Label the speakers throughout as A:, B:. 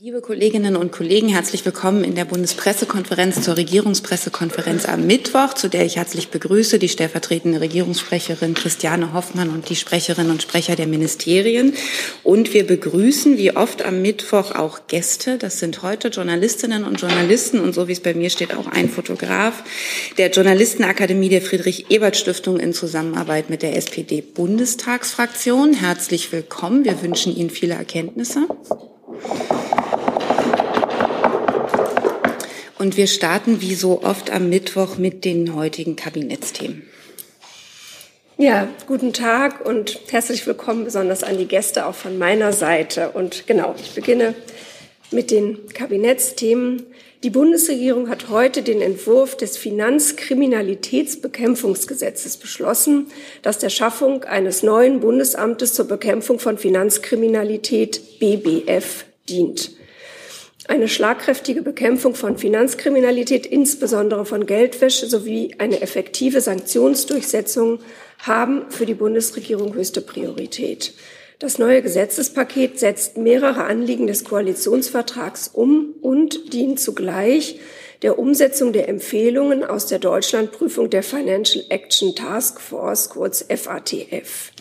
A: Liebe Kolleginnen und Kollegen, herzlich willkommen in der Bundespressekonferenz zur Regierungspressekonferenz am Mittwoch, zu der ich herzlich begrüße die stellvertretende Regierungssprecherin Christiane Hoffmann und die Sprecherinnen und Sprecher der Ministerien. Und wir begrüßen wie oft am Mittwoch auch Gäste. Das sind heute Journalistinnen und Journalisten und so wie es bei mir steht auch ein Fotograf der Journalistenakademie der Friedrich-Ebert-Stiftung in Zusammenarbeit mit der SPD-Bundestagsfraktion. Herzlich willkommen. Wir wünschen Ihnen viele Erkenntnisse. Und wir starten wie so oft am Mittwoch mit den heutigen Kabinettsthemen.
B: Ja, guten Tag und herzlich willkommen besonders an die Gäste auch von meiner Seite. Und genau, ich beginne mit den Kabinettsthemen. Die Bundesregierung hat heute den Entwurf des Finanzkriminalitätsbekämpfungsgesetzes beschlossen, das der Schaffung eines neuen Bundesamtes zur Bekämpfung von Finanzkriminalität BBF dient. Eine schlagkräftige Bekämpfung von Finanzkriminalität, insbesondere von Geldwäsche sowie eine effektive Sanktionsdurchsetzung haben für die Bundesregierung höchste Priorität. Das neue Gesetzespaket setzt mehrere Anliegen des Koalitionsvertrags um und dient zugleich der Umsetzung der Empfehlungen aus der Deutschlandprüfung der Financial Action Task Force, kurz FATF.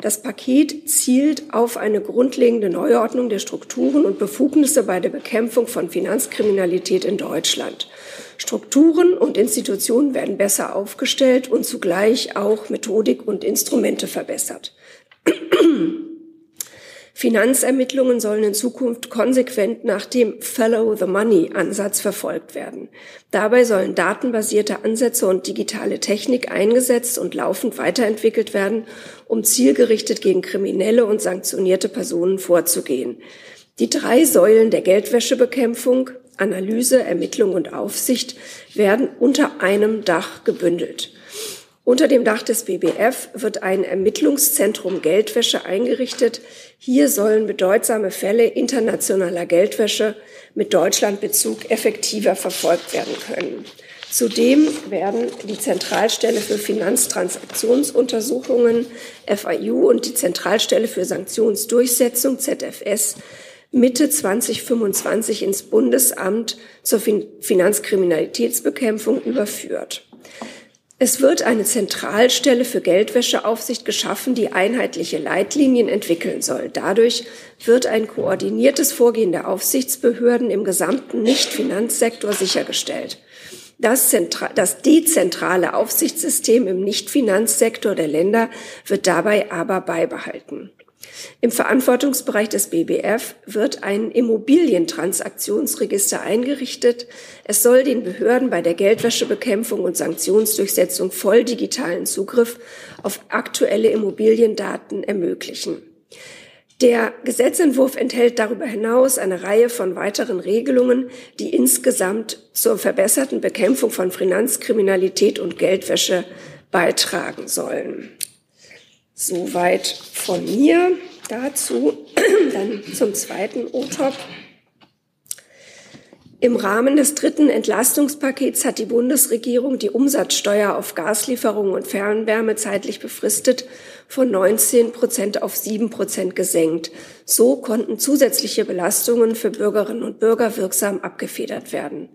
B: Das Paket zielt auf eine grundlegende Neuordnung der Strukturen und Befugnisse bei der Bekämpfung von Finanzkriminalität in Deutschland. Strukturen und Institutionen werden besser aufgestellt und zugleich auch Methodik und Instrumente verbessert. Finanzermittlungen sollen in Zukunft konsequent nach dem Follow the Money Ansatz verfolgt werden. Dabei sollen datenbasierte Ansätze und digitale Technik eingesetzt und laufend weiterentwickelt werden, um zielgerichtet gegen kriminelle und sanktionierte Personen vorzugehen. Die drei Säulen der Geldwäschebekämpfung, Analyse, Ermittlung und Aufsicht werden unter einem Dach gebündelt. Unter dem Dach des BBF wird ein Ermittlungszentrum Geldwäsche eingerichtet. Hier sollen bedeutsame Fälle internationaler Geldwäsche mit Deutschlandbezug effektiver verfolgt werden können. Zudem werden die Zentralstelle für Finanztransaktionsuntersuchungen FIU und die Zentralstelle für Sanktionsdurchsetzung ZFS Mitte 2025 ins Bundesamt zur Finanzkriminalitätsbekämpfung überführt. Es wird eine Zentralstelle für Geldwäscheaufsicht geschaffen, die einheitliche Leitlinien entwickeln soll. Dadurch wird ein koordiniertes Vorgehen der Aufsichtsbehörden im gesamten Nichtfinanzsektor sichergestellt. Das, das, dezentrale Aufsichtssystem im Nichtfinanzsektor der Länder wird dabei aber beibehalten. Im Verantwortungsbereich des BBF wird ein Immobilientransaktionsregister eingerichtet. Es soll den Behörden bei der Geldwäschebekämpfung und Sanktionsdurchsetzung voll digitalen Zugriff auf aktuelle Immobiliendaten ermöglichen. Der Gesetzentwurf enthält darüber hinaus eine Reihe von weiteren Regelungen, die insgesamt zur verbesserten Bekämpfung von Finanzkriminalität und Geldwäsche beitragen sollen. Soweit von mir dazu. Dann zum zweiten O-Top. Im Rahmen des dritten Entlastungspakets hat die Bundesregierung die Umsatzsteuer auf Gaslieferungen und Fernwärme zeitlich befristet von 19 Prozent auf 7 Prozent gesenkt. So konnten zusätzliche Belastungen für Bürgerinnen und Bürger wirksam abgefedert werden.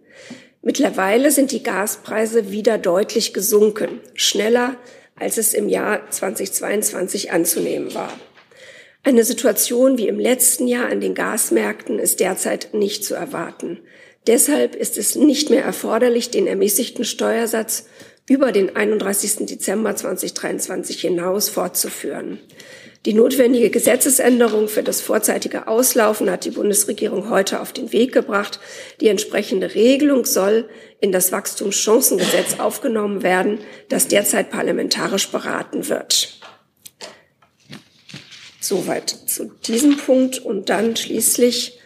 B: Mittlerweile sind die Gaspreise wieder deutlich gesunken, schneller als es im Jahr 2022 anzunehmen war. Eine Situation wie im letzten Jahr an den Gasmärkten ist derzeit nicht zu erwarten. Deshalb ist es nicht mehr erforderlich, den ermäßigten Steuersatz über den 31. Dezember 2023 hinaus fortzuführen. Die notwendige Gesetzesänderung für das vorzeitige Auslaufen hat die Bundesregierung heute auf den Weg gebracht. Die entsprechende Regelung soll in das Wachstumschancengesetz aufgenommen werden, das derzeit parlamentarisch beraten wird. Soweit zu diesem Punkt. Und dann schließlich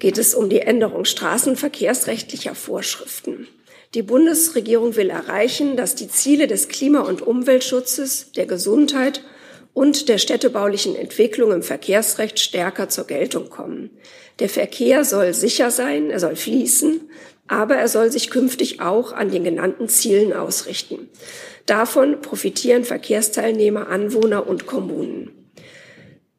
B: geht es um die Änderung straßenverkehrsrechtlicher Vorschriften. Die Bundesregierung will erreichen, dass die Ziele des Klima- und Umweltschutzes, der Gesundheit und der städtebaulichen Entwicklung im Verkehrsrecht stärker zur Geltung kommen. Der Verkehr soll sicher sein, er soll fließen, aber er soll sich künftig auch an den genannten Zielen ausrichten. Davon profitieren Verkehrsteilnehmer, Anwohner und Kommunen.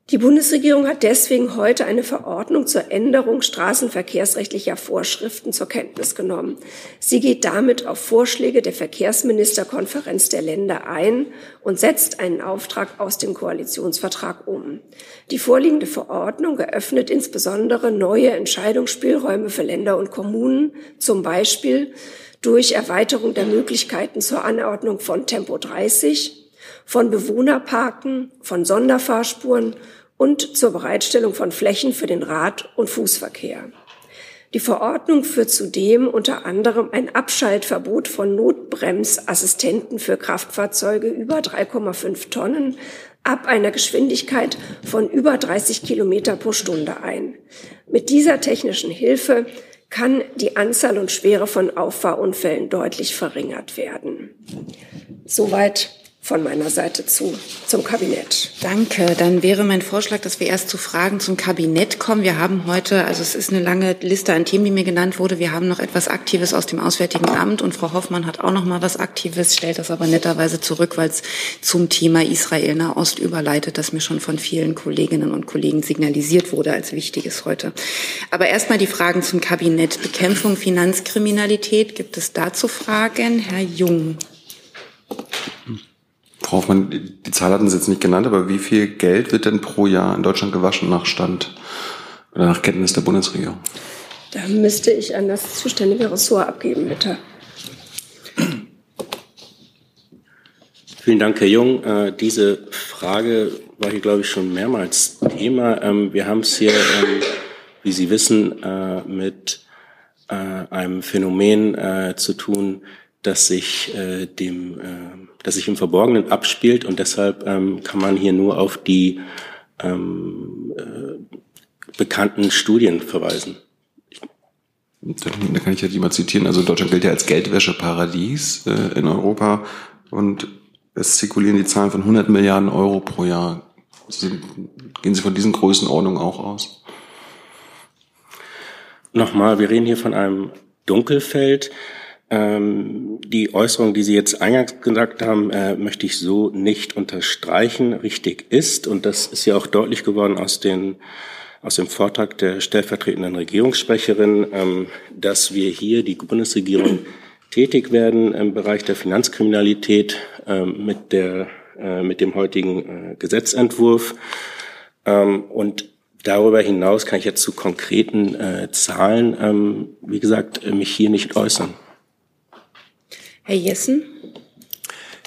B: Die Bundesregierung hat deswegen heute eine Verordnung zur Änderung straßenverkehrsrechtlicher Vorschriften zur Kenntnis genommen. Sie geht damit auf Vorschläge der Verkehrsministerkonferenz der Länder ein und setzt einen Auftrag aus dem Koalitionsvertrag um. Die vorliegende Verordnung eröffnet insbesondere neue Entscheidungsspielräume für Länder und Kommunen, zum Beispiel durch Erweiterung der Möglichkeiten zur Anordnung von Tempo 30, von Bewohnerparken, von Sonderfahrspuren und zur Bereitstellung von Flächen für den Rad- und Fußverkehr. Die Verordnung führt zudem unter anderem ein Abschaltverbot von Notbremsassistenten für Kraftfahrzeuge über 3,5 Tonnen ab einer Geschwindigkeit von über 30 Kilometer pro Stunde ein. Mit dieser technischen Hilfe kann die Anzahl und Schwere von Auffahrunfällen deutlich verringert werden. Soweit von meiner Seite zu, zum Kabinett.
A: Danke. Dann wäre mein Vorschlag, dass wir erst zu Fragen zum Kabinett kommen. Wir haben heute, also es ist eine lange Liste an Themen, die mir genannt wurde. Wir haben noch etwas Aktives aus dem Auswärtigen Amt und Frau Hoffmann hat auch noch mal was Aktives, stellt das aber netterweise zurück, weil es zum Thema Israel-Nahost überleitet, das mir schon von vielen Kolleginnen und Kollegen signalisiert wurde als wichtiges heute. Aber erstmal die Fragen zum Kabinett. Bekämpfung Finanzkriminalität. Gibt es dazu Fragen? Herr Jung.
C: Frau Hoffmann, die Zahl hatten Sie jetzt nicht genannt, aber wie viel Geld wird denn pro Jahr in Deutschland gewaschen nach Stand oder nach Kenntnis der Bundesregierung?
B: Da müsste ich an das zuständige Ressort abgeben, bitte.
D: Vielen Dank, Herr Jung. Äh, diese Frage war hier, glaube ich, schon mehrmals Thema. Ähm, wir haben es hier, ähm, wie Sie wissen, äh, mit äh, einem Phänomen äh, zu tun, das sich äh, dem, äh, das sich im Verborgenen abspielt und deshalb ähm, kann man hier nur auf die ähm, äh, bekannten Studien verweisen.
C: Da, kann ich ja die mal zitieren. Also Deutschland gilt ja als Geldwäscheparadies äh, in Europa und es zirkulieren die Zahlen von 100 Milliarden Euro pro Jahr. Also gehen Sie von diesen Größenordnungen auch aus?
D: Nochmal, wir reden hier von einem Dunkelfeld. Ähm, die Äußerung, die Sie jetzt eingangs gesagt haben, äh, möchte ich so nicht unterstreichen. Richtig ist, und das ist ja auch deutlich geworden aus, den, aus dem Vortrag der stellvertretenden Regierungssprecherin, ähm, dass wir hier die Bundesregierung tätig werden im Bereich der Finanzkriminalität ähm, mit, der, äh, mit dem heutigen äh, Gesetzentwurf. Ähm, und Darüber hinaus kann ich jetzt zu konkreten äh, Zahlen, wie gesagt, mich hier nicht äußern.
A: Herr Jessen?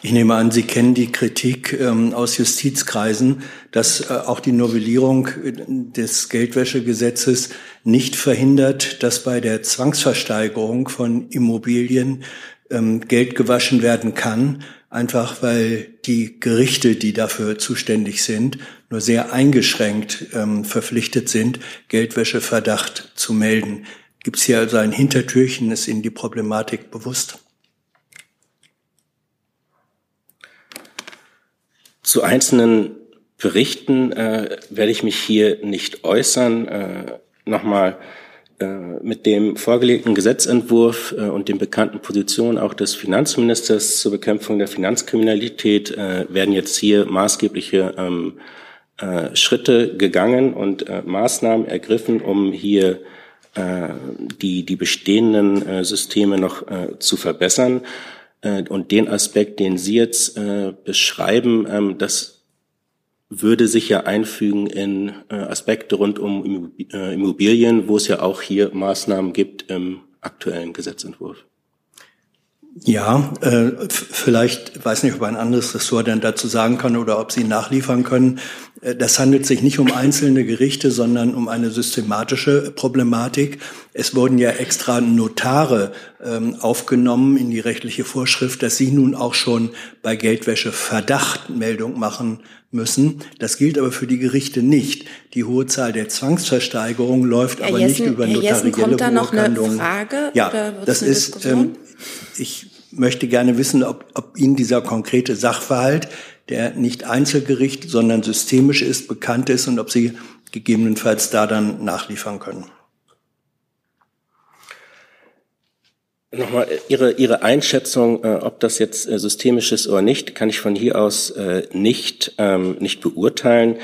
E: Ich nehme an, Sie kennen die Kritik ähm, aus Justizkreisen, dass äh, auch die Novellierung äh, des Geldwäschegesetzes nicht verhindert, dass bei der Zwangsversteigerung von Immobilien ähm, Geld gewaschen werden kann, einfach weil die Gerichte, die dafür zuständig sind, nur sehr eingeschränkt ähm, verpflichtet sind, Geldwäscheverdacht zu melden. Gibt es hier also ein Hintertürchen? Ist Ihnen die Problematik bewusst?
D: Zu einzelnen Berichten äh, werde ich mich hier nicht äußern. Äh, Nochmal äh, mit dem vorgelegten Gesetzentwurf äh, und den bekannten Positionen auch des Finanzministers zur Bekämpfung der Finanzkriminalität äh, werden jetzt hier maßgebliche ähm, äh, Schritte gegangen und äh, Maßnahmen ergriffen, um hier äh, die, die bestehenden äh, Systeme noch äh, zu verbessern. Äh, und den Aspekt, den Sie jetzt äh, beschreiben, ähm, das würde sich ja einfügen in äh, Aspekte rund um Immobilien, wo es ja auch hier Maßnahmen gibt im aktuellen Gesetzentwurf.
E: Ja, äh, vielleicht, weiß nicht, ob ein anderes Ressort dann dazu sagen kann oder ob Sie nachliefern können. Äh, das handelt sich nicht um einzelne Gerichte, sondern um eine systematische Problematik. Es wurden ja extra Notare ähm, aufgenommen in die rechtliche Vorschrift, dass sie nun auch schon bei Geldwäsche Verdacht Meldung machen müssen. Das gilt aber für die Gerichte nicht. Die hohe Zahl der Zwangsversteigerungen läuft
A: Herr
E: aber
A: Jessen,
E: nicht über
A: Herr
E: notarielle
A: Jessen, kommt da noch eine. Frage?
E: Ja, das ist. Ähm, ich möchte gerne wissen, ob, ob Ihnen dieser konkrete Sachverhalt, der nicht Einzelgericht, sondern systemisch ist, bekannt ist und ob Sie gegebenenfalls da dann nachliefern können.
D: Nochmal Ihre, Ihre Einschätzung, äh, ob das jetzt äh, systemisch ist oder nicht, kann ich von hier aus äh, nicht, ähm, nicht beurteilen.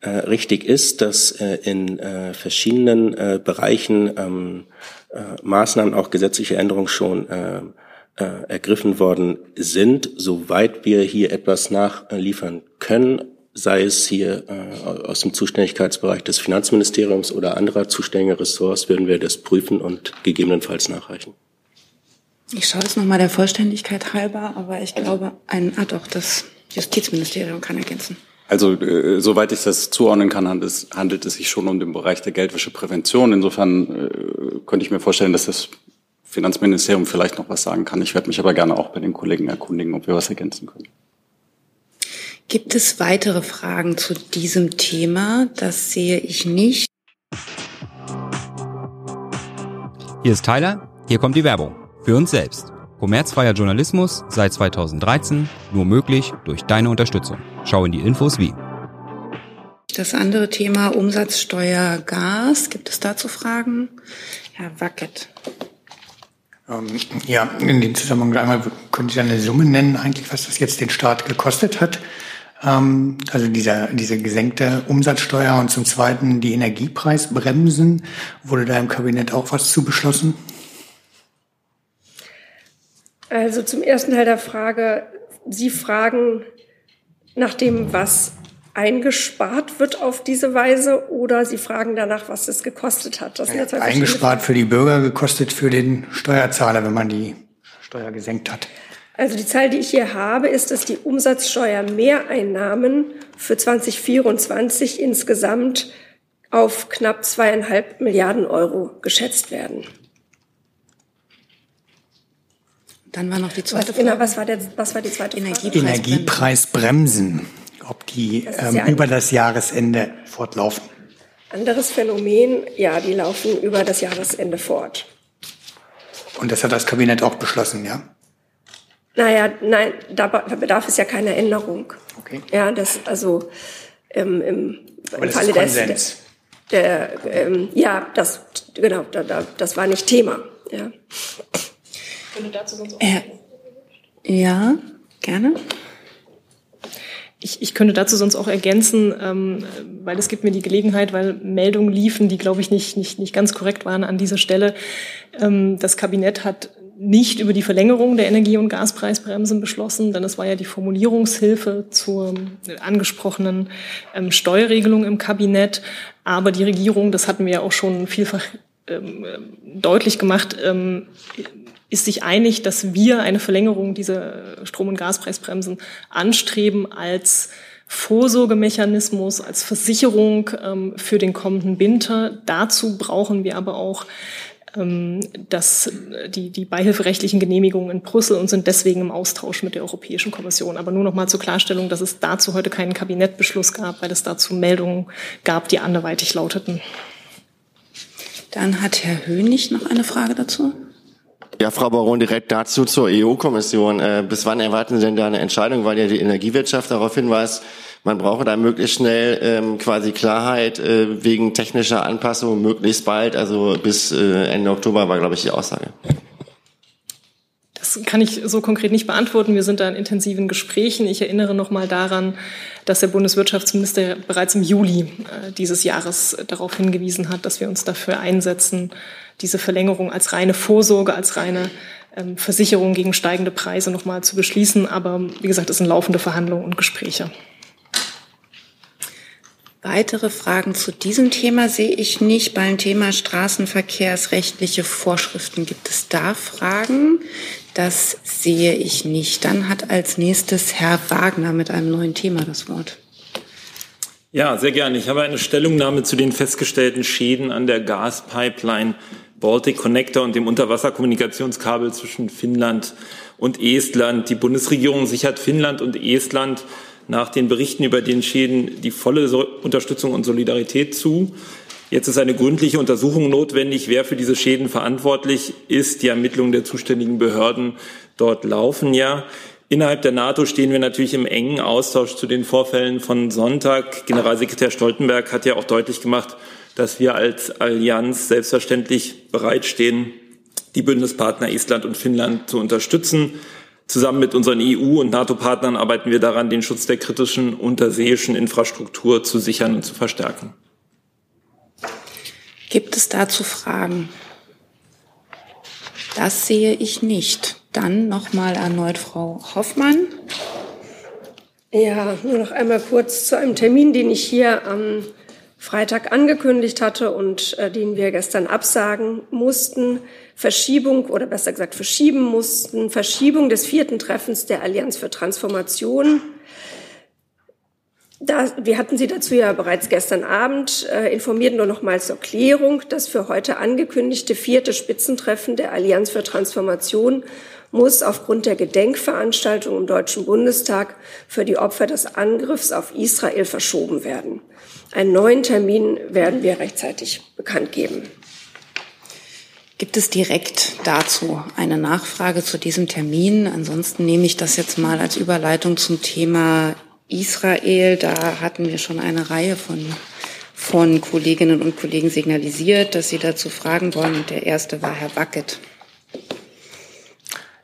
D: äh, richtig ist, dass äh, in äh, verschiedenen äh, Bereichen ähm, äh, Maßnahmen, auch gesetzliche Änderungen schon äh, ergriffen worden sind, soweit wir hier etwas nachliefern können, sei es hier äh, aus dem Zuständigkeitsbereich des Finanzministeriums oder anderer zuständiger Ressorts, würden wir das prüfen und gegebenenfalls nachreichen.
A: Ich schaue es nochmal der Vollständigkeit halber, aber ich glaube, ein, ah doch, das Justizministerium kann ergänzen.
F: Also äh, soweit ich das zuordnen kann, handelt es, handelt es sich schon um den Bereich der Geldwäscheprävention. Insofern äh, könnte ich mir vorstellen, dass das Finanzministerium vielleicht noch was sagen kann. Ich werde mich aber gerne auch bei den Kollegen erkundigen, ob wir was ergänzen können.
A: Gibt es weitere Fragen zu diesem Thema? Das sehe ich nicht.
G: Hier ist Tyler, hier kommt die Werbung. Für uns selbst. Kommerzfreier Journalismus seit 2013 nur möglich durch deine Unterstützung. Schau in die Infos wie.
A: Das andere Thema Umsatzsteuer Gas, gibt es dazu Fragen? Herr Wackett.
H: Ähm, ja, in dem Zusammenhang einmal können Sie eine Summe nennen, eigentlich, was das jetzt den Staat gekostet hat? Ähm, also dieser, diese gesenkte Umsatzsteuer und zum Zweiten die Energiepreisbremsen. Wurde da im Kabinett auch was zu beschlossen?
B: Also zum ersten Teil der Frage, Sie fragen nach dem, was eingespart wird auf diese Weise oder Sie fragen danach, was es gekostet hat.
H: Das ja, eingespart für die Bürger, gekostet für den Steuerzahler, wenn man die Steuer gesenkt hat.
B: Also die Zahl, die ich hier habe, ist, dass die Umsatzsteuermehreinnahmen für 2024 insgesamt auf knapp zweieinhalb Milliarden Euro geschätzt werden.
A: Dann war noch die zweite
B: was, Frage. Genau, was war, der, was war die zweite
H: Frage? Energiepreisbremsen, ob die ähm, ja über das Jahresende fortlaufen.
B: Anderes Phänomen, ja, die laufen über das Jahresende fort.
H: Und das hat das Kabinett auch beschlossen, ja?
B: Naja, nein, da bedarf es ja keiner Änderung.
H: Okay.
B: Ja, das, also ähm, im,
H: Aber im Falle des,
B: der, der ähm, ja, das, genau, da, da, das war nicht Thema, ja
A: könnte dazu sonst auch. Äh, ja, gerne.
I: Ich, ich könnte dazu sonst auch ergänzen, ähm, weil es gibt mir die Gelegenheit, weil Meldungen liefen, die, glaube ich, nicht, nicht, nicht ganz korrekt waren an dieser Stelle. Ähm, das Kabinett hat nicht über die Verlängerung der Energie- und Gaspreisbremsen beschlossen, denn es war ja die Formulierungshilfe zur angesprochenen ähm, Steuerregelung im Kabinett. Aber die Regierung, das hatten wir ja auch schon vielfach ähm, deutlich gemacht, ähm, ist sich einig, dass wir eine Verlängerung dieser Strom- und Gaspreisbremsen anstreben als Vorsorgemechanismus, als Versicherung ähm, für den kommenden Winter. Dazu brauchen wir aber auch ähm, das, die, die beihilferechtlichen Genehmigungen in Brüssel und sind deswegen im Austausch mit der Europäischen Kommission. Aber nur noch mal zur Klarstellung, dass es dazu heute keinen Kabinettbeschluss gab, weil es dazu Meldungen gab, die anderweitig lauteten.
A: Dann hat Herr Hönig noch eine Frage dazu.
J: Ja, Frau Baron, direkt dazu zur EU-Kommission. Äh, bis wann erwarten Sie denn da eine Entscheidung, weil ja die Energiewirtschaft darauf hinweist, man brauche da möglichst schnell ähm, quasi Klarheit äh, wegen technischer Anpassung möglichst bald, also bis äh, Ende Oktober war, glaube ich, die Aussage.
I: Das kann ich so konkret nicht beantworten. Wir sind da in intensiven Gesprächen. Ich erinnere noch mal daran, dass der Bundeswirtschaftsminister bereits im Juli äh, dieses Jahres darauf hingewiesen hat, dass wir uns dafür einsetzen, diese Verlängerung als reine Vorsorge, als reine ähm, Versicherung gegen steigende Preise nochmal zu beschließen. Aber wie gesagt, es sind laufende Verhandlungen und Gespräche.
A: Weitere Fragen zu diesem Thema sehe ich nicht. Beim Thema Straßenverkehrsrechtliche Vorschriften gibt es da Fragen. Das sehe ich nicht. Dann hat als nächstes Herr Wagner mit einem neuen Thema das Wort.
K: Ja, sehr gerne. Ich habe eine Stellungnahme zu den festgestellten Schäden an der Gaspipeline Baltic Connector und dem Unterwasserkommunikationskabel zwischen Finnland und Estland. Die Bundesregierung sichert Finnland und Estland nach den Berichten über den Schäden die volle Unterstützung und Solidarität zu. Jetzt ist eine gründliche Untersuchung notwendig, wer für diese Schäden verantwortlich ist. Die Ermittlungen der zuständigen Behörden dort laufen ja. Innerhalb der NATO stehen wir natürlich im engen Austausch zu den Vorfällen von Sonntag. Generalsekretär Stoltenberg hat ja auch deutlich gemacht, dass wir als Allianz selbstverständlich bereitstehen, die Bündnispartner Estland und Finnland zu unterstützen. Zusammen mit unseren EU- und NATO-Partnern arbeiten wir daran, den Schutz der kritischen unterseeischen Infrastruktur zu sichern und zu verstärken.
A: Gibt es dazu Fragen? Das sehe ich nicht. Dann nochmal erneut Frau Hoffmann.
B: Ja, nur noch einmal kurz zu einem Termin, den ich hier am Freitag angekündigt hatte und äh, den wir gestern absagen mussten. Verschiebung oder besser gesagt verschieben mussten. Verschiebung des vierten Treffens der Allianz für Transformation. Da, wir hatten Sie dazu ja bereits gestern Abend äh, informiert, nur noch mal zur Klärung. Das für heute angekündigte vierte Spitzentreffen der Allianz für Transformation muss aufgrund der Gedenkveranstaltung im Deutschen Bundestag für die Opfer des Angriffs auf Israel verschoben werden. Einen neuen Termin werden wir rechtzeitig bekannt geben.
A: Gibt es direkt dazu eine Nachfrage zu diesem Termin? Ansonsten nehme ich das jetzt mal als Überleitung zum Thema Israel. Da hatten wir schon eine Reihe von, von Kolleginnen und Kollegen signalisiert, dass sie dazu fragen wollen. Und der erste war Herr Wackett.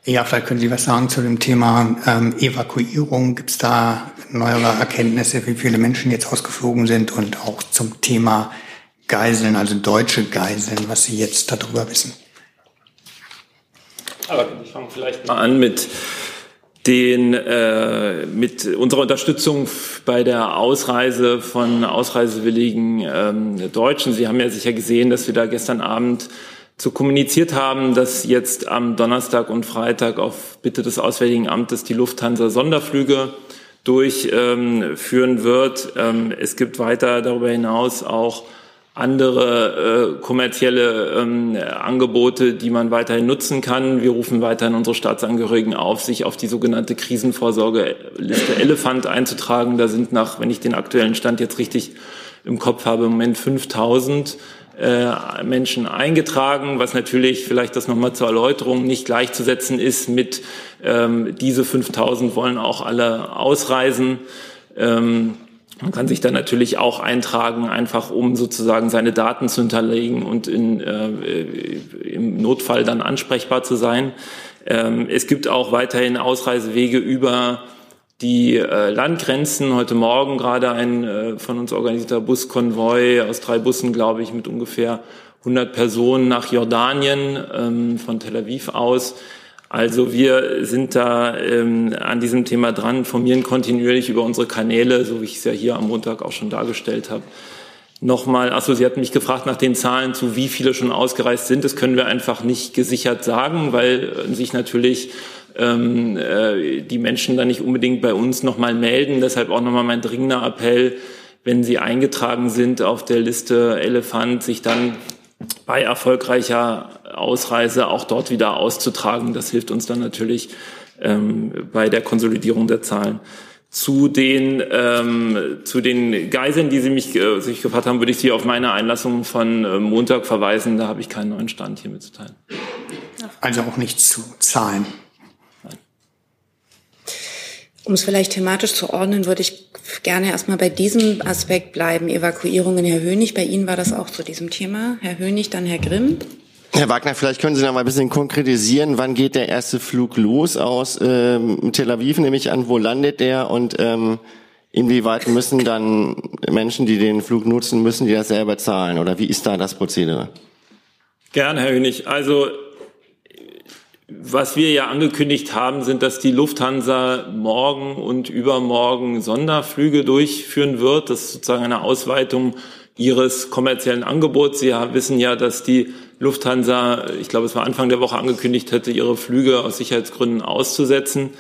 H: Ja, vielleicht können Sie was sagen zu dem Thema ähm, Evakuierung. Gibt es da neuere Erkenntnisse, wie viele Menschen jetzt ausgeflogen sind und auch zum Thema Geiseln, also deutsche Geiseln, was Sie jetzt darüber wissen?
K: Aber ich fange vielleicht mal an mit den äh, mit unserer Unterstützung bei der Ausreise von ausreisewilligen ähm, Deutschen. Sie haben ja sicher gesehen, dass wir da gestern Abend zu kommuniziert haben, dass jetzt am Donnerstag und Freitag auf Bitte des Auswärtigen Amtes die Lufthansa Sonderflüge durchführen wird. Ähm, es gibt weiter darüber hinaus auch andere äh, kommerzielle ähm, Angebote, die man weiterhin nutzen kann. Wir rufen weiterhin unsere Staatsangehörigen auf, sich auf die sogenannte Krisenvorsorgeliste Elefant einzutragen. Da sind nach, wenn ich den aktuellen Stand jetzt richtig im Kopf habe, im Moment 5000 äh, Menschen eingetragen, was natürlich vielleicht das nochmal zur Erläuterung nicht gleichzusetzen ist mit ähm, diese 5000 wollen auch alle ausreisen. Ähm, man kann sich dann natürlich auch eintragen, einfach um sozusagen seine Daten zu hinterlegen und in, äh, im Notfall dann ansprechbar zu sein. Ähm, es gibt auch weiterhin Ausreisewege über die äh, Landgrenzen. Heute Morgen gerade ein äh, von uns organisierter Buskonvoi aus drei Bussen, glaube ich, mit ungefähr 100 Personen nach Jordanien ähm, von Tel Aviv aus. Also wir sind da ähm, an diesem Thema dran, informieren kontinuierlich über unsere Kanäle, so wie ich es ja hier am Montag auch schon dargestellt habe. Nochmal, achso, Sie hatten mich gefragt nach den Zahlen, zu wie viele schon ausgereist sind. Das können wir einfach nicht gesichert sagen, weil sich natürlich ähm, äh, die Menschen dann nicht unbedingt bei uns nochmal melden. Deshalb auch nochmal mein dringender Appell, wenn sie eingetragen sind auf der Liste Elefant, sich dann bei erfolgreicher Ausreise auch dort wieder auszutragen. Das hilft uns dann natürlich ähm, bei der Konsolidierung der Zahlen. Zu den, ähm, zu den Geiseln, die Sie mich äh, sich gefragt haben, würde ich Sie auf meine Einlassung von äh, Montag verweisen. Da habe ich keinen neuen Stand hier mitzuteilen.
H: Also auch nichts zu Zahlen.
A: Um es vielleicht thematisch zu ordnen, würde ich gerne erstmal bei diesem Aspekt bleiben. Evakuierungen, Herr Hönig, bei Ihnen war das auch zu diesem Thema. Herr Hönig, dann Herr Grimm.
J: Herr Wagner, vielleicht können Sie noch mal ein bisschen konkretisieren, wann geht der erste Flug los aus ähm, Tel Aviv, nämlich an, wo landet der und ähm, inwieweit müssen dann Menschen, die den Flug nutzen, müssen die das selber zahlen oder wie ist da das Prozedere?
K: Gerne, Herr Hönig. Also was wir ja angekündigt haben, sind, dass die Lufthansa morgen und übermorgen Sonderflüge durchführen wird. Das ist sozusagen eine Ausweitung ihres kommerziellen Angebots. Sie wissen ja, dass die Lufthansa, ich glaube, es war Anfang der Woche angekündigt hätte, ihre Flüge aus Sicherheitsgründen auszusetzen.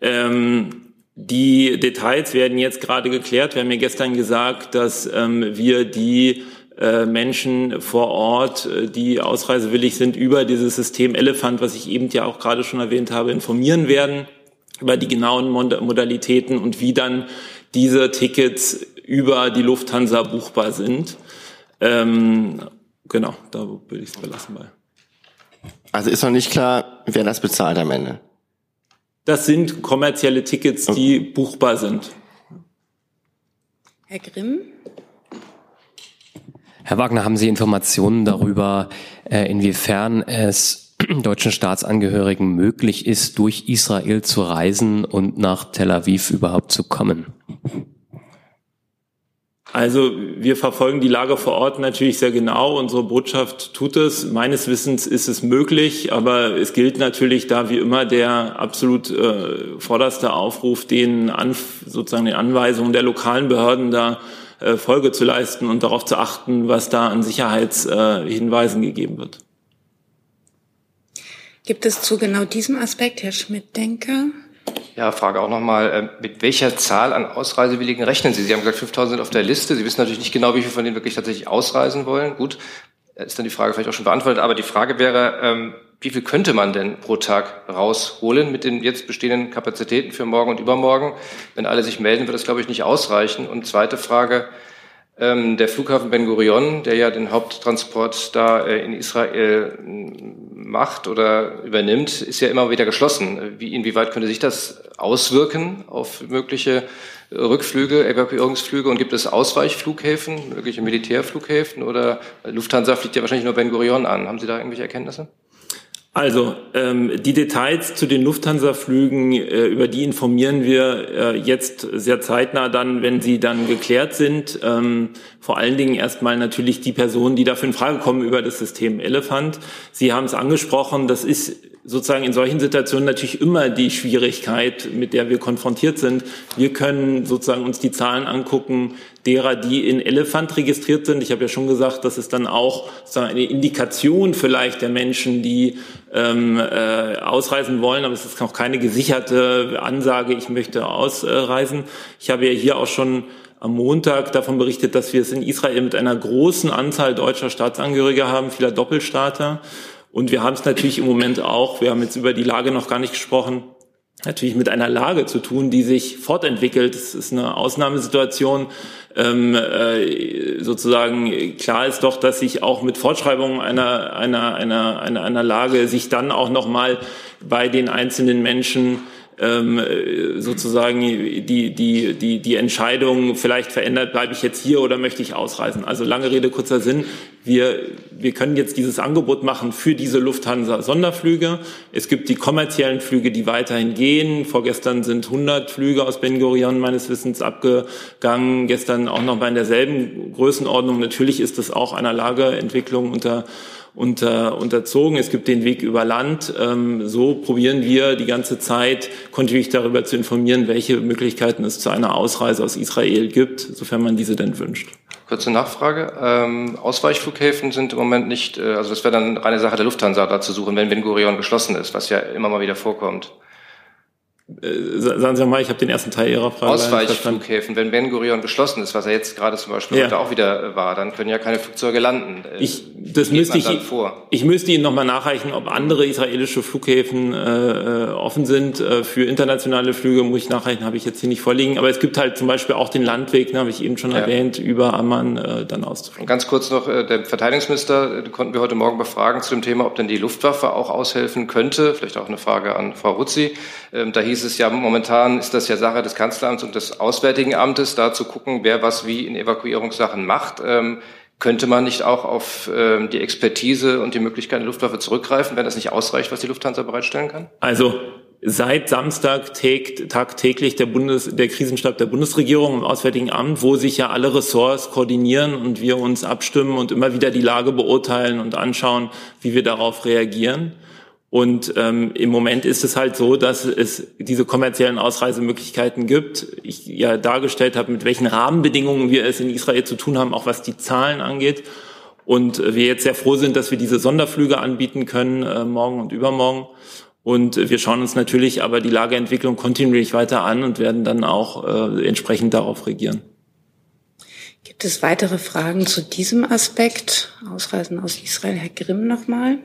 K: Ähm, die Details werden jetzt gerade geklärt. Wir haben ja gestern gesagt, dass ähm, wir die äh, Menschen vor Ort, äh, die ausreisewillig sind, über dieses System Elephant, was ich eben ja auch gerade schon erwähnt habe, informieren werden über die genauen Modalitäten und wie dann diese Tickets über die Lufthansa buchbar sind. Ähm, genau, da würde ich es belassen bei.
J: Also ist noch nicht klar, wer das bezahlt am Ende.
K: Das sind kommerzielle Tickets, die okay. buchbar sind.
A: Herr Grimm?
L: Herr Wagner, haben Sie Informationen darüber, äh, inwiefern es es deutschen Staatsangehörigen möglich ist, durch Israel zu reisen und nach Tel Aviv überhaupt zu kommen?
K: Also wir verfolgen die Lage vor Ort natürlich sehr genau. Unsere Botschaft tut es. Meines Wissens ist es möglich, aber es gilt natürlich da wie immer der absolut äh, vorderste Aufruf, den an, sozusagen den Anweisungen der lokalen Behörden da äh, Folge zu leisten und darauf zu achten, was da an Sicherheitshinweisen äh, gegeben wird.
A: Gibt es zu genau diesem Aspekt, Herr Schmidt-Denker?
M: Ja, Frage auch nochmal, äh, mit welcher Zahl an Ausreisewilligen rechnen Sie? Sie haben gesagt, 5000 sind auf der Liste. Sie wissen natürlich nicht genau, wie viele von denen wirklich tatsächlich ausreisen wollen. Gut, ist dann die Frage vielleicht auch schon beantwortet. Aber die Frage wäre, ähm, wie viel könnte man denn pro Tag rausholen mit den jetzt bestehenden Kapazitäten für morgen und übermorgen? Wenn alle sich melden, wird das, glaube ich, nicht ausreichen. Und zweite Frage, der Flughafen Ben Gurion, der ja den Haupttransport da äh, in Israel macht oder übernimmt, ist ja immer wieder geschlossen. Wie, inwieweit könnte sich das auswirken auf mögliche Rückflüge, Evakuierungsflüge und gibt es Ausweichflughäfen, mögliche Militärflughäfen oder Lufthansa fliegt ja wahrscheinlich nur Ben Gurion an. Haben Sie da irgendwelche Erkenntnisse?
K: Also ähm, die Details zu den Lufthansa-Flügen, äh, über die informieren wir äh, jetzt sehr zeitnah dann, wenn sie dann geklärt sind. Ähm, vor allen Dingen erstmal natürlich die Personen, die dafür in Frage kommen über das System Elephant. Sie haben es angesprochen, das ist sozusagen in solchen Situationen natürlich immer die Schwierigkeit, mit der wir konfrontiert sind. Wir können sozusagen uns die Zahlen angucken, derer, die in Elefant registriert sind. Ich habe ja schon gesagt, das ist dann auch sozusagen eine Indikation vielleicht der Menschen, die ähm, äh, ausreisen wollen, aber es ist noch keine gesicherte Ansage, ich möchte ausreisen. Ich habe ja hier auch schon am Montag davon berichtet, dass wir es in Israel mit einer großen Anzahl deutscher Staatsangehöriger haben, vieler Doppelstaater. Und wir haben es natürlich im Moment auch, wir haben jetzt über die Lage noch gar nicht gesprochen, natürlich mit einer Lage zu tun, die sich fortentwickelt. Es ist eine Ausnahmesituation. Ähm, äh, sozusagen klar ist doch, dass sich auch mit Fortschreibung einer, einer, einer, einer, einer Lage sich dann auch nochmal bei den einzelnen Menschen ähm, sozusagen die, die, die, die Entscheidung vielleicht verändert, bleibe ich jetzt hier oder möchte ich ausreisen. Also lange Rede, kurzer Sinn. Wir, wir können jetzt dieses Angebot machen für diese Lufthansa-Sonderflüge. Es gibt die kommerziellen Flüge, die weiterhin gehen. Vorgestern sind 100 Flüge aus Ben Gurion meines Wissens abgegangen. Gestern auch noch mal in derselben Größenordnung. Natürlich ist das auch einer Lageentwicklung unter unter, unterzogen. Es gibt den Weg über Land. Ähm, so probieren wir die ganze Zeit kontinuierlich darüber zu informieren, welche Möglichkeiten es zu einer Ausreise aus Israel gibt, sofern man diese denn wünscht.
M: Kurze Nachfrage. Ähm, Ausweichflughäfen sind im Moment nicht, äh, also das wäre dann reine Sache der Lufthansa da zu suchen, wenn Ben Gurion geschlossen ist, was ja immer mal wieder vorkommt.
K: Äh, sagen Sie mal, ich habe den ersten Teil Ihrer Frage
M: Ausweichflughäfen, wenn Ben Gurion geschlossen ist, was er jetzt gerade zum Beispiel ja. heute auch wieder war, dann können ja keine Flugzeuge landen.
K: Äh, ich, das müsste ich, ich müsste Ihnen nochmal nachreichen, ob andere israelische Flughäfen äh, offen sind äh, für internationale Flüge. Muss ich nachreichen, habe ich jetzt hier nicht vorliegen. Aber es gibt halt zum Beispiel auch den Landweg, ne, habe ich eben schon ja. erwähnt, über Amman äh, dann auszufliegen.
M: Ganz kurz noch, äh, der Verteidigungsminister äh, konnten wir heute Morgen befragen zu dem Thema, ob denn die Luftwaffe auch aushelfen könnte. Vielleicht auch eine Frage an Frau Ruzzi. Ähm, da hieß es ja, momentan ist das ja Sache des Kanzleramts und des Auswärtigen Amtes, da zu gucken, wer was wie in Evakuierungssachen macht. Ähm, könnte man nicht auch auf ähm, die Expertise und die Möglichkeit der Luftwaffe zurückgreifen, wenn das nicht ausreicht, was die Lufthansa bereitstellen kann?
K: Also seit Samstag tägt tagtäglich der, Bundes, der Krisenstab der Bundesregierung im Auswärtigen Amt, wo sich ja alle Ressorts koordinieren und wir uns abstimmen und immer wieder die Lage beurteilen und anschauen, wie wir darauf reagieren. Und ähm, im Moment ist es halt so, dass es diese kommerziellen Ausreisemöglichkeiten gibt. Ich ja dargestellt habe, mit welchen Rahmenbedingungen wir es in Israel zu tun haben, auch was die Zahlen angeht. Und äh, wir jetzt sehr froh sind, dass wir diese Sonderflüge anbieten können, äh, morgen und übermorgen. Und äh, wir schauen uns natürlich aber die Lageentwicklung kontinuierlich weiter an und werden dann auch äh, entsprechend darauf reagieren.
A: Gibt es weitere Fragen zu diesem Aspekt? Ausreisen aus Israel, Herr Grimm nochmal.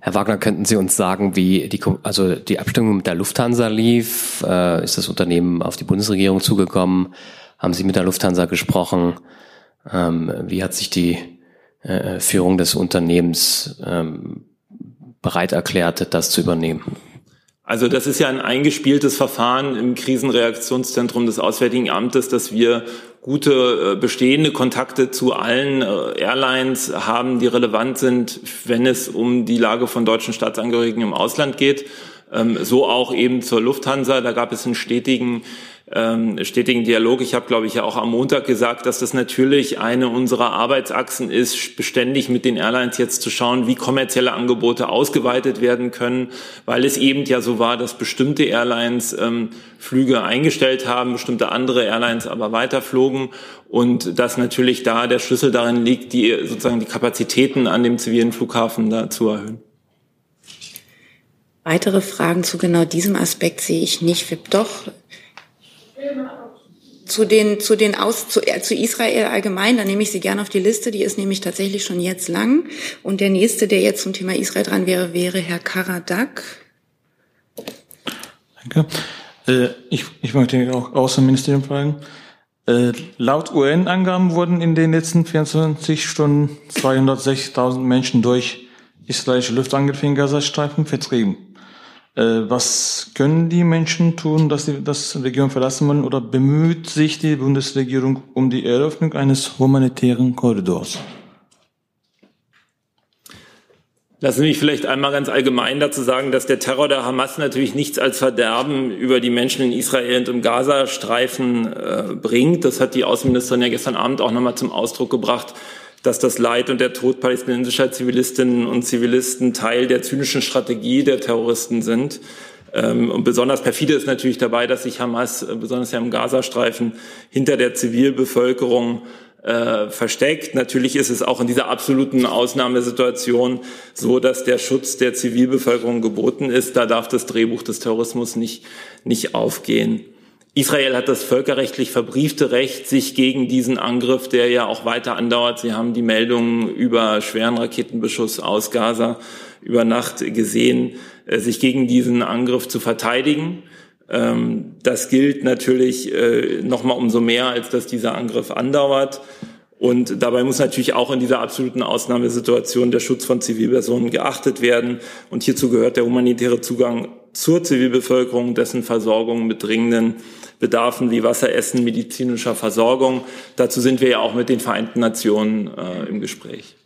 L: Herr Wagner, könnten Sie uns sagen, wie die, also die Abstimmung mit der Lufthansa lief? Äh, ist das Unternehmen auf die Bundesregierung zugekommen? Haben Sie mit der Lufthansa gesprochen? Ähm, wie hat sich die äh, Führung des Unternehmens ähm, bereit erklärt, das zu übernehmen?
K: Also das ist ja ein eingespieltes Verfahren im Krisenreaktionszentrum des Auswärtigen Amtes, dass wir gute bestehende Kontakte zu allen Airlines haben, die relevant sind, wenn es um die Lage von deutschen Staatsangehörigen im Ausland geht. Ähm, so auch eben zur Lufthansa. Da gab es einen stetigen ähm, stetigen Dialog. Ich habe, glaube ich, ja auch am Montag gesagt, dass das natürlich eine unserer Arbeitsachsen ist, beständig mit den Airlines jetzt zu schauen, wie kommerzielle Angebote ausgeweitet werden können, weil es eben ja so war, dass bestimmte Airlines ähm, Flüge eingestellt haben, bestimmte andere Airlines aber weiterflogen und dass natürlich da der Schlüssel darin liegt, die sozusagen die Kapazitäten an dem zivilen Flughafen da zu erhöhen.
A: Weitere Fragen zu genau diesem Aspekt sehe ich nicht. Doch zu den, zu den Aus, zu, äh, zu Israel allgemein, da nehme ich Sie gerne auf die Liste, die ist nämlich tatsächlich schon jetzt lang. Und der nächste, der jetzt zum Thema Israel dran wäre, wäre Herr Karadak.
N: Danke. Äh, ich, ich möchte auch Außenministerium fragen. Äh, laut UN-Angaben wurden in den letzten 24 Stunden 260.000 Menschen durch israelische Luftangriffe in Gazastreifen vertrieben. Äh, was können die Menschen tun, dass sie das Region verlassen wollen oder bemüht sich die Bundesregierung um die Eröffnung eines humanitären Korridors?
K: Lassen Sie mich vielleicht einmal ganz allgemein dazu sagen, dass der Terror der Hamas natürlich nichts als Verderben über die Menschen in Israel und im Gazastreifen äh, bringt. Das hat die Außenministerin ja gestern Abend auch nochmal zum Ausdruck gebracht dass das Leid und der Tod palästinensischer Zivilistinnen und Zivilisten Teil der zynischen Strategie der Terroristen sind. Ähm, und besonders perfide ist natürlich dabei, dass sich Hamas, äh, besonders ja im Gazastreifen, hinter der Zivilbevölkerung äh, versteckt. Natürlich ist es auch in dieser absoluten Ausnahmesituation so, dass der Schutz der Zivilbevölkerung geboten ist. Da darf das Drehbuch des Terrorismus nicht, nicht aufgehen. Israel hat das völkerrechtlich verbriefte Recht, sich gegen diesen Angriff, der ja auch weiter andauert, Sie haben die Meldungen über schweren Raketenbeschuss aus Gaza über Nacht gesehen, äh, sich gegen diesen Angriff zu verteidigen. Ähm, das gilt natürlich äh, noch mal umso mehr, als dass dieser Angriff andauert. Und dabei muss natürlich auch in dieser absoluten Ausnahmesituation der Schutz von Zivilpersonen geachtet werden. Und hierzu gehört der humanitäre Zugang zur Zivilbevölkerung, dessen Versorgung mit dringenden Bedarfen wie Wasser, Essen, medizinischer Versorgung. Dazu sind wir ja auch mit den Vereinten Nationen äh, im Gespräch.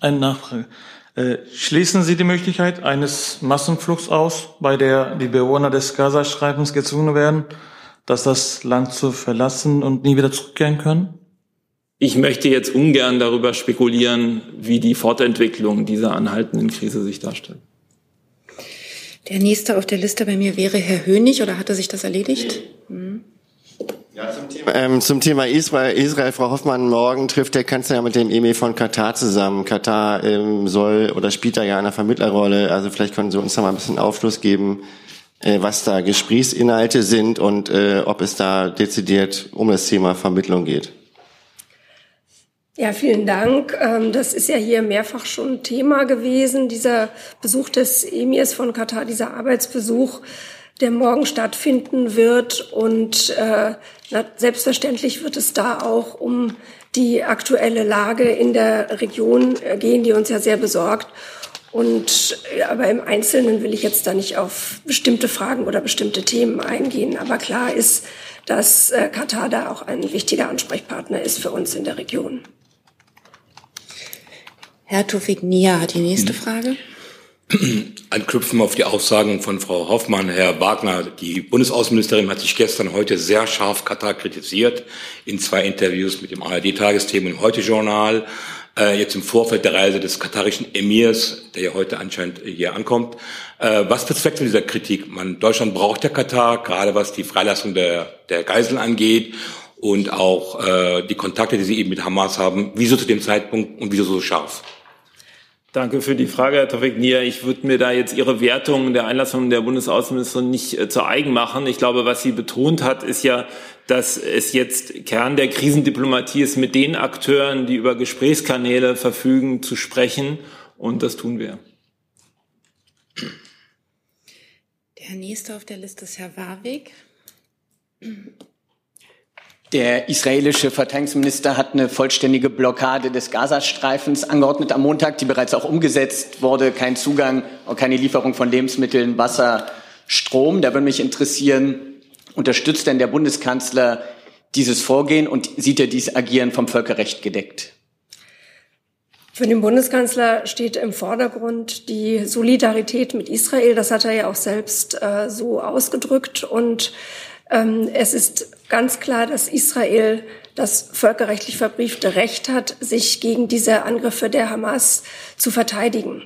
N: Eine Nachfrage. Äh, schließen Sie die Möglichkeit eines Massenfluchts aus, bei der die Bewohner des Gazastreifens gezwungen werden, dass das Land zu verlassen und nie wieder zurückkehren können?
K: Ich möchte jetzt ungern darüber spekulieren, wie die Fortentwicklung dieser anhaltenden Krise sich darstellt.
A: Der nächste auf der Liste bei mir wäre Herr Hönig, oder hatte sich das erledigt?
J: Ja, zum Thema, ähm, zum Thema Israel, Israel, Frau Hoffmann, morgen trifft der Kanzler mit dem Emir von Katar zusammen. Katar ähm, soll oder spielt da ja eine Vermittlerrolle. Also vielleicht können Sie uns da mal ein bisschen Aufschluss geben, äh, was da Gesprächsinhalte sind und äh, ob es da dezidiert um das Thema Vermittlung geht.
B: Ja, vielen Dank. Ähm, das ist ja hier mehrfach schon Thema gewesen, dieser Besuch des Emirs von Katar, dieser Arbeitsbesuch, der morgen stattfinden wird. Und äh, selbstverständlich wird es da auch um die aktuelle Lage in der Region äh, gehen, die uns ja sehr besorgt. Und aber im Einzelnen will ich jetzt da nicht auf bestimmte Fragen oder bestimmte Themen eingehen. Aber klar ist, dass äh, Katar da auch ein wichtiger Ansprechpartner ist für uns in der Region.
A: Herr Tufik Nia hat die nächste mhm. Frage.
O: Anknüpfen auf die Aussagen von Frau Hoffmann, Herr Wagner. Die Bundesaußenministerin hat sich gestern heute sehr scharf Katar kritisiert in zwei Interviews mit dem ARD-Tagesthema im Heute-Journal. Äh, jetzt im Vorfeld der Reise des katarischen Emirs, der ja heute anscheinend hier ankommt. Äh, was bezweckt dieser Kritik? Man, Deutschland braucht ja Katar, gerade was die Freilassung der, der Geiseln angeht und auch äh, die Kontakte, die Sie eben mit Hamas haben. Wieso zu dem Zeitpunkt und wieso so scharf?
K: Danke für die Frage, Herr Tawik Nia. Ich würde mir da jetzt Ihre Wertung der Einlassung der Bundesaußenministerin nicht äh, zu eigen machen. Ich glaube, was sie betont hat, ist ja, dass es jetzt Kern der Krisendiplomatie ist, mit den Akteuren, die über Gesprächskanäle verfügen, zu sprechen. Und das tun wir.
A: Der nächste auf der Liste ist Herr Warwick.
P: Der israelische Verteidigungsminister hat eine vollständige Blockade des Gazastreifens angeordnet am Montag, die bereits auch umgesetzt wurde. Kein Zugang und keine Lieferung von Lebensmitteln, Wasser, Strom. Da würde mich interessieren, unterstützt denn der Bundeskanzler dieses Vorgehen und sieht er dieses Agieren vom Völkerrecht gedeckt?
B: Für den Bundeskanzler steht im Vordergrund die Solidarität mit Israel. Das hat er ja auch selbst äh, so ausgedrückt. Und es ist ganz klar, dass Israel das völkerrechtlich verbriefte Recht hat, sich gegen diese Angriffe der Hamas zu verteidigen.